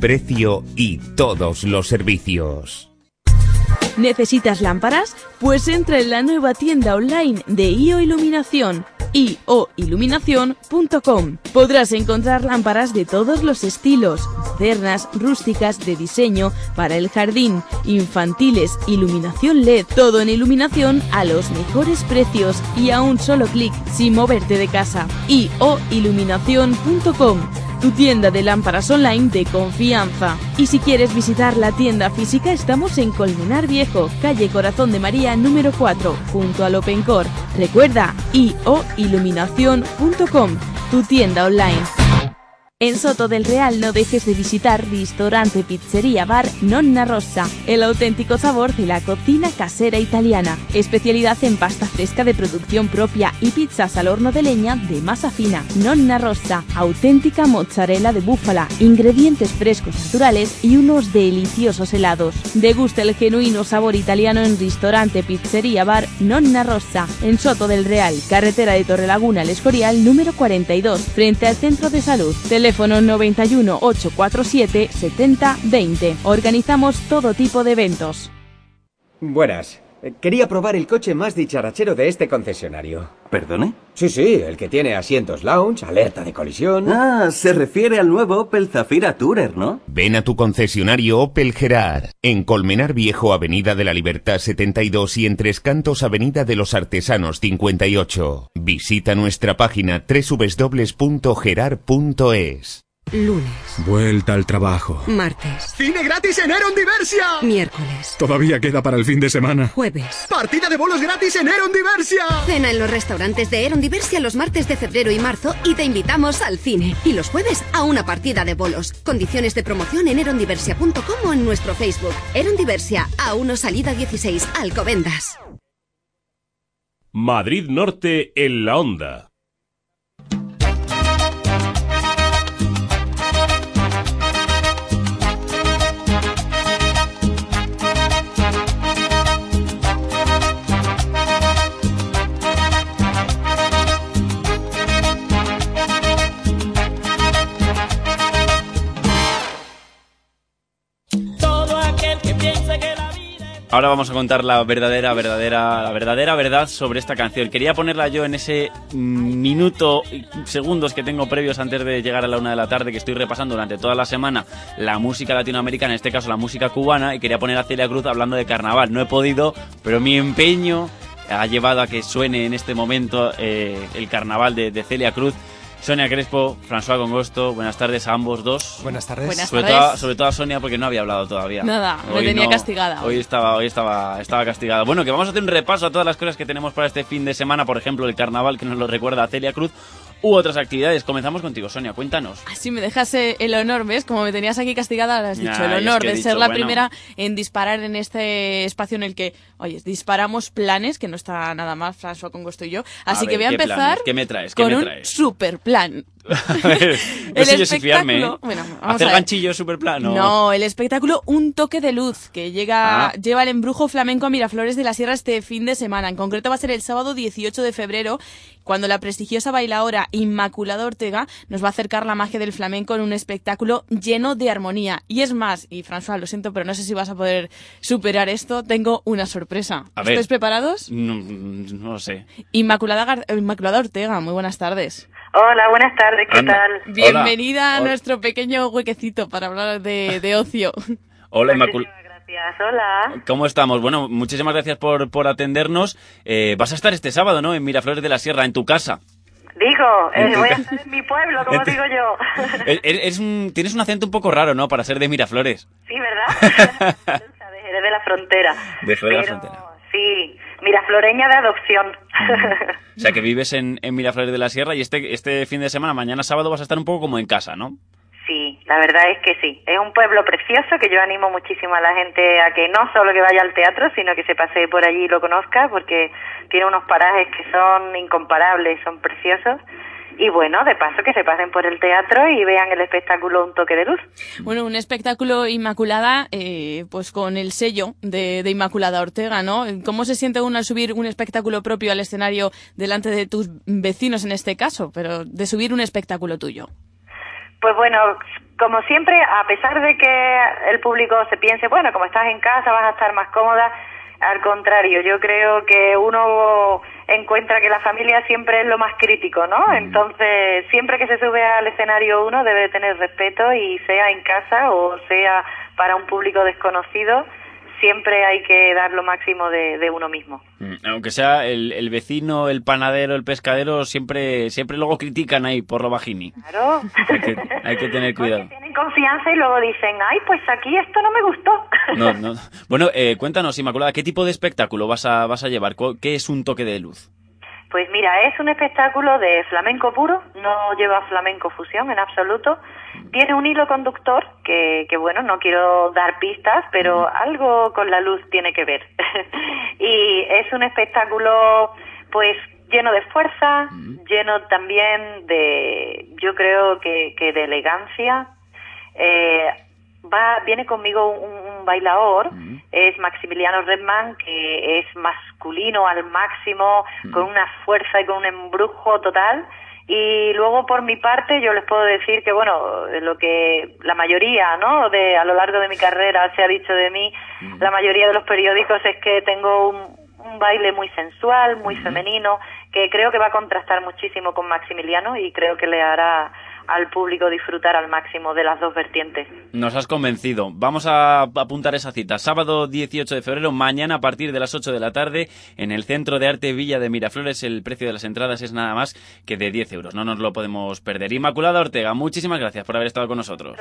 Speaker 15: Precio y todos los servicios.
Speaker 6: ¿Necesitas lámparas? Pues entra en la nueva tienda online de IO Iluminación ioiluminación.com. Podrás encontrar lámparas de todos los estilos, modernas, rústicas, de diseño, para el jardín, infantiles, iluminación LED, todo en iluminación a los mejores precios y a un solo clic sin moverte de casa. ioiluminación.com tu tienda de lámparas online de confianza. Y si quieres visitar la tienda física, estamos en Colmenar Viejo, calle Corazón de María número 4, junto al Opencor. Recuerda, ioiluminación.com, tu tienda online. En Soto del Real no dejes de visitar Ristorante Pizzería Bar Nonna Rossa, el auténtico sabor de la cocina casera italiana. Especialidad en pasta fresca de producción propia y pizzas al horno de leña de masa fina. Nonna Rossa, auténtica mozzarella de búfala, ingredientes frescos naturales y unos deliciosos helados. Degusta el genuino sabor italiano en Ristorante Pizzería Bar Nonna Rossa, en Soto del Real, carretera de Torrelaguna al Escorial número 42, frente al Centro de Salud. Teléfono 91 847 70 20. Organizamos todo tipo de eventos.
Speaker 53: Buenas. Quería probar el coche más dicharachero de este concesionario.
Speaker 54: ¿Perdone?
Speaker 53: Sí, sí, el que tiene asientos lounge, alerta de colisión.
Speaker 54: Ah, se refiere al nuevo Opel Zafira Tourer, ¿no?
Speaker 15: Ven a tu concesionario Opel Gerard, en Colmenar Viejo, Avenida de la Libertad 72 y en Tres Cantos, Avenida de los Artesanos 58. Visita nuestra página www.gerard.es.
Speaker 3: Lunes,
Speaker 55: Vuelta al trabajo.
Speaker 3: martes,
Speaker 31: ¡Cine gratis en Eron Diversia!
Speaker 3: miércoles,
Speaker 55: Todavía queda para el fin de semana.
Speaker 3: jueves.
Speaker 31: ¡Partida de bolos gratis en Eron Diversia!
Speaker 3: Cena en los restaurantes de Eron Diversia los martes de febrero y marzo y te invitamos al cine. Y los jueves a una partida de bolos. Condiciones de promoción en erondiversia.com o en nuestro Facebook. Eron Diversia, A1 Salida 16, Alcobendas.
Speaker 9: Madrid Norte en la onda.
Speaker 10: Ahora vamos a contar la verdadera, verdadera, la verdadera verdad sobre esta canción. Quería ponerla yo en ese mm, minuto, segundos que tengo previos antes de llegar a la una de la tarde, que estoy repasando durante toda la semana la música latinoamericana, en este caso la música cubana, y quería poner a Celia Cruz hablando de carnaval. No he podido, pero mi empeño ha llevado a que suene en este momento eh, el carnaval de, de Celia Cruz. Sonia Crespo, François Congosto, buenas tardes a ambos dos.
Speaker 56: Buenas tardes.
Speaker 47: Buenas
Speaker 10: sobre,
Speaker 47: tardes.
Speaker 10: Todo, sobre todo a Sonia porque no había hablado todavía.
Speaker 47: Nada, me tenía castigada
Speaker 10: Hoy
Speaker 47: hoy.
Speaker 10: estaba, hoy estaba, estaba castigada. Bueno, que vamos a hacer un repaso a todas las cosas que tenemos para este fin de semana, por ejemplo, el carnaval que nos lo recuerda Celia Cruz, u otras actividades. Comenzamos contigo, Sonia, cuéntanos.
Speaker 6: Así me dejas eh, el honor, ¿ves? Como me tenías aquí castigada, lo has dicho, el honor de
Speaker 10: dicho,
Speaker 6: ser la
Speaker 10: bueno.
Speaker 6: primera en disparar en este espacio en el que, oye, disparamos planes, que no está nada mal, François con gusto y yo. Así
Speaker 10: A
Speaker 6: que
Speaker 10: ver,
Speaker 6: voy a
Speaker 10: ¿qué
Speaker 6: empezar
Speaker 10: planes? ¿Qué me traes? ¿Qué
Speaker 6: con
Speaker 10: me
Speaker 6: un
Speaker 10: traes?
Speaker 6: super plan.
Speaker 10: A [LAUGHS] ver, no sé yo si fiarme, ¿eh?
Speaker 6: bueno,
Speaker 10: ¿Hacer ganchillo super plano?
Speaker 6: No, el espectáculo Un Toque de Luz, que llega,
Speaker 10: Ah.
Speaker 6: lleva el embrujo flamenco a Miraflores de la Sierra este fin de semana. En concreto va a ser el sábado 18 de febrero, cuando la prestigiosa bailaora Inmaculada Ortega nos va a acercar la magia del flamenco en un espectáculo lleno de armonía. Y es más, y François, lo siento, pero no sé si vas a poder superar esto, tengo una sorpresa.
Speaker 10: A ver.
Speaker 6: ¿Estáis preparados?
Speaker 10: No, no lo sé.
Speaker 6: Inmaculada, Gar- Inmaculada Ortega, muy buenas tardes.
Speaker 57: Hola, buenas tardes, ¿qué
Speaker 10: Anda.
Speaker 57: tal?
Speaker 6: Bienvenida a
Speaker 10: Hola.
Speaker 6: nuestro pequeño huequecito para hablar de, de ocio.
Speaker 10: Hola, Inmaculada.
Speaker 57: Gracias, hola.
Speaker 10: ¿Cómo estamos? Bueno, muchísimas gracias por, por atendernos. Eh, vas a estar este sábado, ¿no? En Miraflores de la Sierra, en tu casa.
Speaker 57: Digo, eh, voy a estar en mi pueblo, [LAUGHS] como digo yo.
Speaker 10: Eh, [LAUGHS] eh, es un- tienes un acento un poco raro, ¿no? Para ser de Miraflores.
Speaker 57: sí, ¿verdad? [LAUGHS] Eres de la frontera.
Speaker 10: De fuera de la frontera.
Speaker 57: Sí, mirafloreña de adopción.
Speaker 10: O sea, que vives en, en Miraflores de la Sierra y este, este fin de semana, mañana sábado, vas a estar un poco como en casa, ¿no?
Speaker 57: Sí, la verdad es que sí. Es un pueblo precioso que yo animo muchísimo a la gente a que no solo que vaya al teatro, sino que se pasee por allí y lo conozca, porque tiene unos parajes que son incomparables, son preciosos. Y bueno, de paso que se pasen por el teatro y vean el espectáculo Un toque de luz.
Speaker 6: Bueno, un espectáculo Inmaculada, eh, pues con el sello de, de Inmaculada Ortega, ¿no? ¿Cómo se siente uno al subir un espectáculo propio al escenario delante de tus vecinos en este caso, pero de subir un espectáculo tuyo?
Speaker 57: Pues bueno, como siempre, a pesar de que el público se piense, bueno, como estás en casa vas a estar más cómoda, al contrario, yo creo que uno encuentra que la familia siempre es lo más crítico, ¿no? Entonces, siempre que se sube al escenario uno debe tener respeto y sea en casa o sea para un público desconocido, siempre hay que dar lo máximo de, de uno mismo.
Speaker 10: Mm, Aunque sea el, el vecino, el panadero, el pescadero, siempre, siempre luego critican ahí por lo bajini.
Speaker 57: Claro.
Speaker 10: Hay que, hay que tener [LAUGHS] cuidado.
Speaker 57: Tienen confianza y luego dicen, ay, pues aquí esto no me gustó.
Speaker 10: No, no. [LAUGHS] Bueno, eh, cuéntanos, Inmaculada, ¿qué tipo de espectáculo vas a, vas a llevar? ¿Cu- ¿Qué es un toque de luz?
Speaker 57: Pues mira, es un espectáculo de flamenco puro, no lleva flamenco fusión en absoluto. Tiene un hilo conductor que, que bueno, no quiero dar pistas, pero algo con la luz tiene que ver. [LAUGHS] y es un espectáculo, pues, lleno de fuerza, lleno también de, yo creo que, que de elegancia. Eh, va, viene conmigo un, un bailador, es Maximiliano Redman, que es masculino al máximo, con una fuerza y con un embrujo total. Y luego por mi parte yo les puedo decir que bueno, lo que la mayoría, ¿no? De a lo largo de mi carrera se ha dicho de mí, la mayoría de los periódicos es que tengo un, un baile muy sensual, muy femenino, que creo que va a contrastar muchísimo con Maximiliano y creo que le hará al público disfrutar al máximo de las dos vertientes.
Speaker 10: Nos has convencido. Vamos a apuntar esa cita. Sábado 18 de febrero, mañana a partir de las 8 de la tarde, en el Centro de Arte Villa de Miraflores. El precio de las entradas es nada más que de 10 euros. No nos lo podemos perder. Inmaculada Ortega, muchísimas gracias por haber estado con nosotros.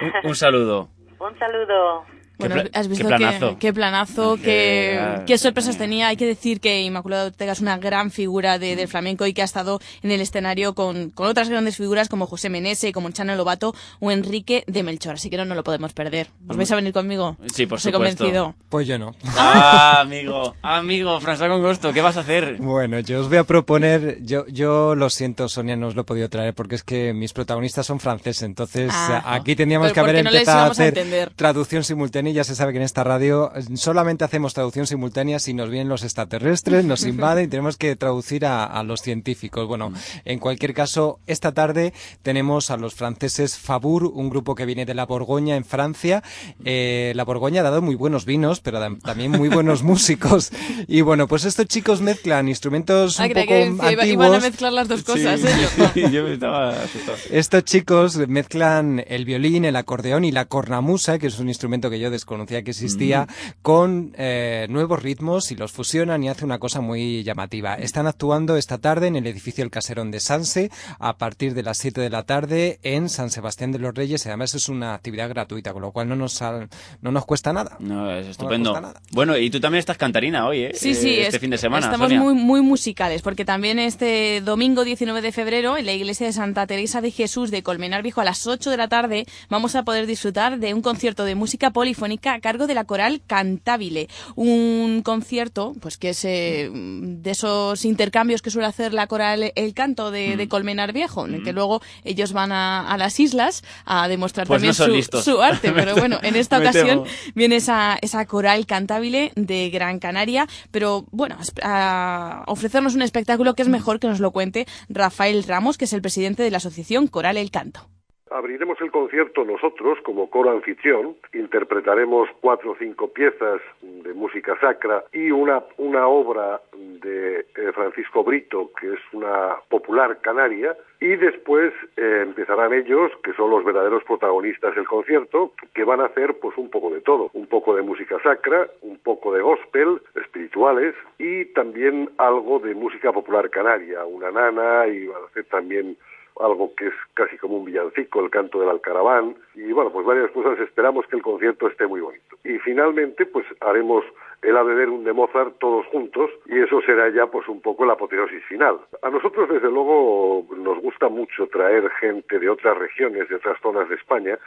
Speaker 10: Un, un saludo. [LAUGHS]
Speaker 57: Un saludo.
Speaker 6: Bueno, has visto
Speaker 10: qué planazo.
Speaker 6: qué planazo,
Speaker 10: Que-
Speaker 6: qué,
Speaker 10: ah,
Speaker 6: qué sorpresas tenía. Hay que decir que Inmaculada Ortega es una gran figura de- del flamenco y que ha estado en el escenario con, con otras grandes figuras como José Menese, como Chano Lobato o Enrique de Melchor. Así que no, no lo podemos perder. ¿Os vais a venir conmigo?
Speaker 10: Sí, por
Speaker 6: Os he
Speaker 10: supuesto.
Speaker 6: convencido.
Speaker 21: Pues yo no.
Speaker 10: Ah, amigo, amigo, François con gusto, ¿qué vas a hacer?
Speaker 21: Bueno, yo os voy a proponer, yo, yo lo siento, Sonia, no os lo he podido traer porque es que mis protagonistas son franceses, entonces
Speaker 6: Ah.
Speaker 21: aquí tendríamos que haber
Speaker 6: no
Speaker 21: empezado a hacer traducción simultánea ya se sabe que en esta radio eh, solamente hacemos traducción simultánea si nos vienen los extraterrestres, nos [LAUGHS] invaden y tenemos que traducir a, a los científicos. Bueno, en cualquier caso, esta tarde tenemos a los franceses Fabour, un grupo que viene de la Borgoña en Francia. Eh, la Borgoña ha dado muy buenos vinos, pero también muy buenos [LAUGHS] músicos. Y bueno, pues estos chicos mezclan instrumentos
Speaker 6: Ah,
Speaker 21: un poco
Speaker 6: que iba- iban a mezclar las dos cosas,
Speaker 10: Sí,
Speaker 6: ¿eh? Yo-
Speaker 10: yo estaba asustado.
Speaker 21: Estos chicos mezclan el violín, el acordeón y la cornamusa, que es un instrumento que yo desconocía que existía, con eh, nuevos ritmos y los fusionan y hace una cosa muy llamativa. Están actuando esta tarde en el edificio El Caserón de Sanse a partir de las 7 de la tarde en San Sebastián de los Reyes y además es una actividad gratuita, con lo cual no nos, sal- no nos cuesta nada.
Speaker 10: No, es estupendo.
Speaker 21: nada.
Speaker 10: Bueno, y tú también estás cantarina hoy, ¿eh?
Speaker 6: Sí, sí,
Speaker 10: Eh, este
Speaker 6: es-
Speaker 10: fin de semana.
Speaker 6: Estamos
Speaker 10: Sonia.
Speaker 6: muy, muy musicales, porque también este domingo 19 de febrero, en la iglesia de Santa Teresa de Jesús de Colmenar Viejo, a las 8 de la tarde, vamos a poder disfrutar de un concierto de música polifónica a cargo de la coral Cantabile. Un concierto, pues que es eh, de esos intercambios que suele hacer la coral El Canto de,
Speaker 10: Mm.
Speaker 6: de Colmenar Viejo, en el que luego ellos van a, a las islas a demostrar
Speaker 10: Pues
Speaker 6: también su, arte. [LAUGHS] Pero bueno, en esta ocasión viene esa, esa coral cantabile de Gran Canaria, pero bueno, a ofrecernos un espectáculo que es mejor que nos lo cuente Rafael Ramos, que es el presidente de la asociación Coral El Canto.
Speaker 58: Abriremos el concierto nosotros como coro anfitrión, interpretaremos cuatro o cinco piezas de música sacra y una, una obra de eh, Francisco Brito, que es una popular canaria, y después eh, empezarán ellos, que son los verdaderos protagonistas del concierto, que van a hacer pues un poco de todo, un poco de música sacra, un poco de gospel, espirituales, y también algo de música popular canaria, una nana, y van a hacer también algo que es casi como un villancico, el canto del alcaraván, y bueno, pues varias cosas, esperamos que el concierto esté muy bonito. Y finalmente, pues haremos el verum de Mozart todos juntos, y eso será ya pues un poco la apoteosis final. A nosotros, desde luego, nos gusta mucho traer gente de otras regiones, de otras zonas de España,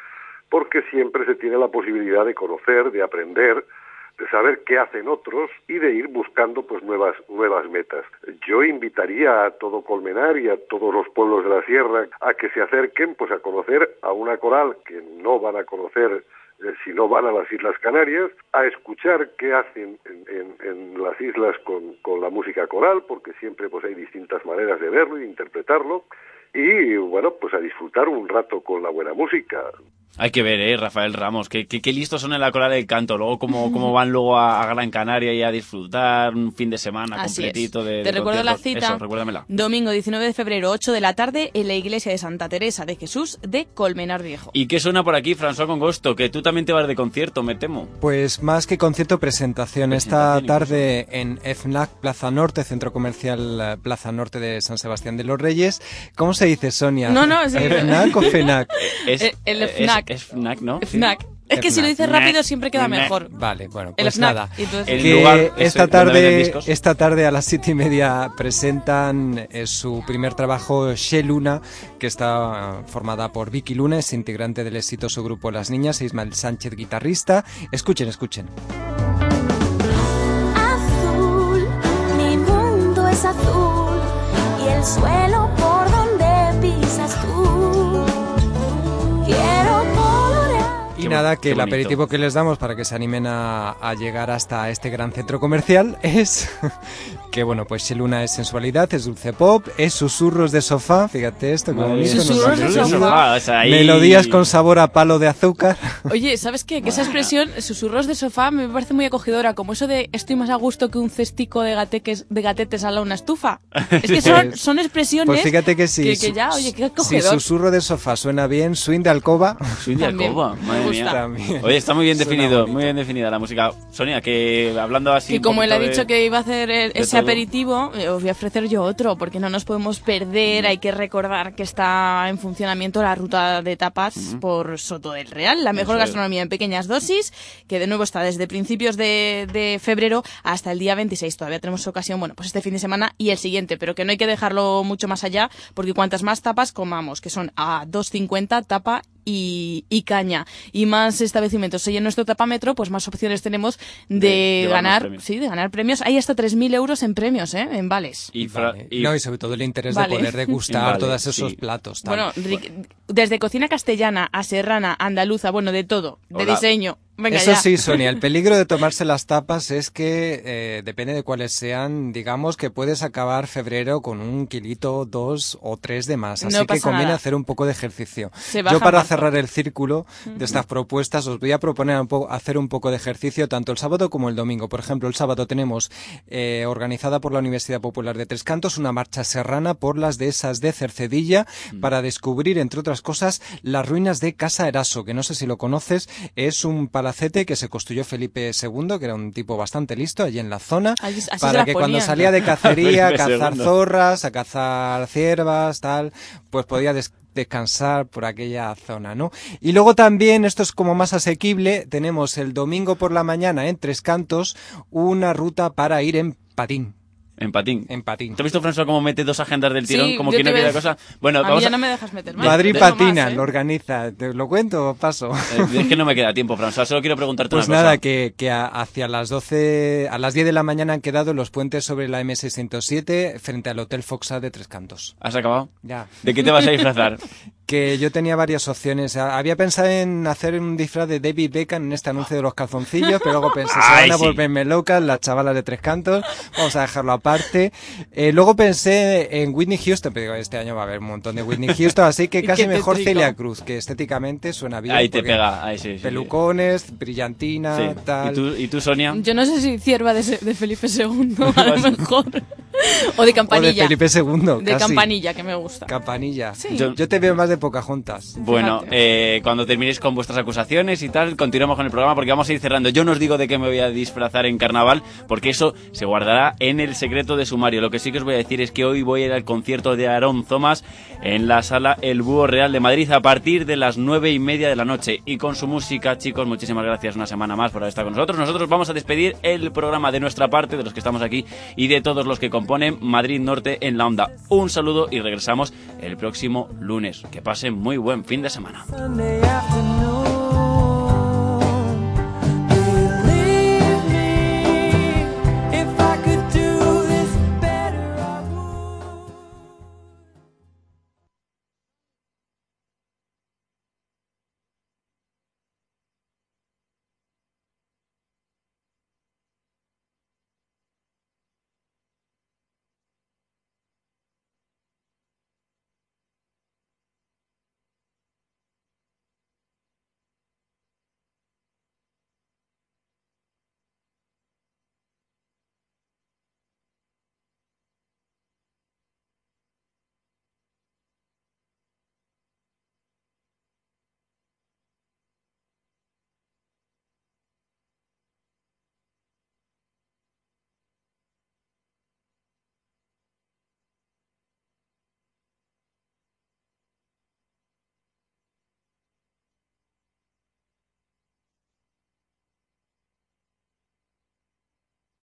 Speaker 58: porque siempre se tiene la posibilidad de conocer, de aprender, de saber qué hacen otros y de ir buscando pues nuevas nuevas metas. Yo invitaría a todo Colmenar y a todos los pueblos de la sierra a que se acerquen pues a conocer a una coral que no van a conocer eh, si no van a las Islas Canarias, a escuchar qué hacen en, las islas con, con la música coral, porque siempre pues hay distintas maneras de verlo y de interpretarlo, y bueno, pues a disfrutar un rato con la buena música.
Speaker 10: Hay que ver, ¿eh? Rafael Ramos, que, que, que listos son en la coral del canto. Luego, cómo, cómo van luego a, a Gran Canaria y a disfrutar un fin de semana
Speaker 6: Así es.
Speaker 10: completito de
Speaker 6: Te
Speaker 10: de
Speaker 6: recuerdo la cita.
Speaker 10: Eso, recuérdamela.
Speaker 6: Domingo 19 de febrero, 8 de la tarde, en la iglesia de Santa Teresa de Jesús de Colmenar Viejo.
Speaker 10: ¿Y qué suena por aquí, François Congosto? Que tú también te vas de concierto, me temo.
Speaker 21: Pues más que concierto, presentación. Esta tarde en FNAC Plaza Norte, Centro Comercial eh, Plaza Norte de San Sebastián de los Reyes. ¿Cómo se dice, Sonia?
Speaker 6: No, no, sí.
Speaker 21: ¿FNAC o [LAUGHS] FENAC?
Speaker 10: Es,
Speaker 6: Eh, el
Speaker 10: es-
Speaker 6: FNAC.
Speaker 10: Es, FNAC, ¿no?
Speaker 6: FNAC. Es que si lo dices rápido siempre queda
Speaker 21: FNAC.
Speaker 6: mejor.
Speaker 21: Vale, bueno,
Speaker 6: El
Speaker 21: pues
Speaker 6: FNAC.
Speaker 21: nada.
Speaker 6: Entonces-
Speaker 10: El
Speaker 21: Que
Speaker 10: lugar
Speaker 21: esta tarde, esta tarde a las siete y media presentan eh, su primer trabajo, She Luna, que está formada por Vicky Luna, es integrante del exitoso grupo Las Niñas, e Ismael Sánchez, guitarrista. Escuchen, escuchen.
Speaker 59: azul, mi mundo es azul y el suelo por donde pisas tú.
Speaker 21: Y nada, que el aperitivo que les damos para que se animen a, a llegar hasta este gran centro comercial [LAUGHS] es [LAUGHS] que, bueno, pues Sheluna es sensualidad, es dulce pop, es susurros de sofá, fíjate esto, qué bonito.
Speaker 6: Susurros de sofá.
Speaker 10: o sea, ahí-
Speaker 21: Melodías con sabor a palo de azúcar. [LAUGHS]
Speaker 6: Oye, ¿sabes qué? Que esa expresión, susurros de sofá, me parece muy acogedora, como eso de estoy más a gusto que un cestico de, gateques, de gatetes al lado de una estufa. Es que son,
Speaker 21: Pues-
Speaker 6: son expresiones
Speaker 21: Pues fíjate que sí.
Speaker 6: que, que ya, oye, qué
Speaker 21: Si
Speaker 6: acogedor.
Speaker 21: susurro de sofá suena bien, swing de alcoba.
Speaker 10: Swing de alcoba, madre
Speaker 6: gusta.
Speaker 21: También.
Speaker 10: Oye, está muy bien
Speaker 21: Suena
Speaker 10: definido,
Speaker 21: bonito.
Speaker 10: muy bien definida la música. Sonia, que hablando así.
Speaker 6: y como él ha dicho
Speaker 10: de-
Speaker 6: que iba a hacer el- ese
Speaker 10: todo.
Speaker 6: aperitivo, eh, os voy a ofrecer yo otro, porque no nos podemos perder. Hay que recordar que está en funcionamiento la ruta de tapas por Soto del Real, la mejor
Speaker 10: Eso es.
Speaker 6: gastronomía en pequeñas dosis, que de nuevo está desde principios de, de febrero hasta el día 26. Todavía tenemos ocasión, bueno, pues este fin de semana y el siguiente, pero que no hay que dejarlo mucho más allá, porque cuantas más tapas comamos, que son a 2.50 tapa y, y caña, y más establecimientos en nuestro tapámetro, pues más opciones tenemos de, ganar,
Speaker 10: premios.
Speaker 6: sí, de ganar premios. Hay hasta 3.000 euros en premios, ¿eh? En vales.
Speaker 10: Y, fra-
Speaker 21: Vale.
Speaker 10: y-
Speaker 21: No, y sobre todo el interés
Speaker 6: Vale.
Speaker 21: de poder degustar [LAUGHS]
Speaker 10: Vale,
Speaker 21: todos esos
Speaker 10: sí.
Speaker 21: platos. tal.
Speaker 6: Bueno, desde cocina castellana a serrana, andaluza, bueno, de todo, de
Speaker 10: Hola.
Speaker 6: diseño. Venga,
Speaker 21: Eso
Speaker 6: ya.
Speaker 21: sí, Sonia, el peligro de tomarse las tapas es que, eh, depende de cuáles sean, digamos que puedes acabar febrero con un kilito, dos o tres de más. Así
Speaker 6: No
Speaker 21: que conviene
Speaker 6: nada.
Speaker 21: hacer un poco de ejercicio. Yo para
Speaker 6: marzo.
Speaker 21: cerrar el círculo de estas propuestas os voy a proponer un poco, hacer un poco de ejercicio tanto el sábado como el domingo. Por ejemplo, el sábado tenemos eh, organizada por la Universidad Popular de Tres Cantos una marcha serrana por las dehesas de Cercedilla
Speaker 6: Mm.
Speaker 21: para descubrir, entre otras cosas, las ruinas de Casa Eraso, que no sé si lo conoces, es un que se construyó Felipe II, que era un tipo bastante listo allí en la zona,
Speaker 6: Allí-
Speaker 21: para que cuando salía de [LAUGHS] cacería, a cazar
Speaker 10: II.
Speaker 21: zorras, a cazar ciervas, tal, pues podía des- descansar por aquella zona, ¿no? Y luego también, esto es como más asequible, tenemos el domingo por la mañana en Tres Cantos una ruta para ir en patín.
Speaker 10: En patín.
Speaker 21: En patín.
Speaker 10: ¿Te has visto, François, cómo mete dos agendas del tirón?
Speaker 6: Sí,
Speaker 10: como
Speaker 6: yo
Speaker 10: que no
Speaker 6: ves-
Speaker 10: cosa. Bueno,
Speaker 6: a mí
Speaker 10: vamos
Speaker 6: ya
Speaker 10: a-
Speaker 6: no me dejas meter más.
Speaker 21: Madrid
Speaker 6: más,
Speaker 21: Patina,
Speaker 6: ¿eh?
Speaker 21: lo organiza. ¿Te lo cuento o paso?
Speaker 10: Eh, es que no me queda tiempo, François. Solo quiero preguntarte
Speaker 21: Pues
Speaker 10: una cosa.
Speaker 21: nada, que, que a- hacia las 12, a las 10 de la mañana han quedado los puentes sobre la M607 frente al Hotel Foxa de Tres Cantos.
Speaker 10: ¿Has acabado?
Speaker 21: Ya.
Speaker 10: ¿De qué te vas a disfrazar? [LAUGHS]
Speaker 21: Que yo tenía varias opciones. A- Había pensado en hacer un disfraz de David Beckham en este anuncio de los calzoncillos, pero luego pensé, se van a
Speaker 10: sí.
Speaker 21: volverme locas las chavalas de Tres Cantos, vamos a dejarlo aparte. Eh, luego pensé en Whitney Houston, pero digo, este año va a haber un montón de Whitney Houston, así que [LAUGHS] casi mejor. Celia Cruz, que estéticamente suena bien.
Speaker 10: Ahí te pega. Ahí sí, sí, sí.
Speaker 21: Pelucones, brillantina,
Speaker 10: Sí.
Speaker 21: tal.
Speaker 10: ¿Y tú, ¿Y tú, Sonia?
Speaker 6: Yo no sé si cierva de, de Felipe II, [LAUGHS] a lo mejor. [LAUGHS] o de
Speaker 21: O
Speaker 6: campanilla.
Speaker 21: de Felipe II.
Speaker 6: De
Speaker 21: casi.
Speaker 6: campanilla, que me gusta.
Speaker 21: Campanilla.
Speaker 6: Sí.
Speaker 21: Yo, yo te veo más de Pocahontas.
Speaker 10: Bueno, eh, cuando terminéis con vuestras acusaciones y tal, continuamos con el programa porque vamos a ir cerrando. Yo no os digo de qué me voy a disfrazar en carnaval, porque eso se guardará en el secreto de sumario. Lo que sí que os voy a decir es que hoy voy a ir al concierto de Aarón Thomas en la sala El Búho Real de Madrid a partir de las nueve y media de la noche. Y con su música, chicos, muchísimas gracias una semana más por haber estado con nosotros. Nosotros vamos a despedir el programa de nuestra parte, de los que estamos aquí y de todos los que componen Madrid Norte en la Onda. Un saludo y regresamos el próximo lunes. Que pasen muy buen fin de semana.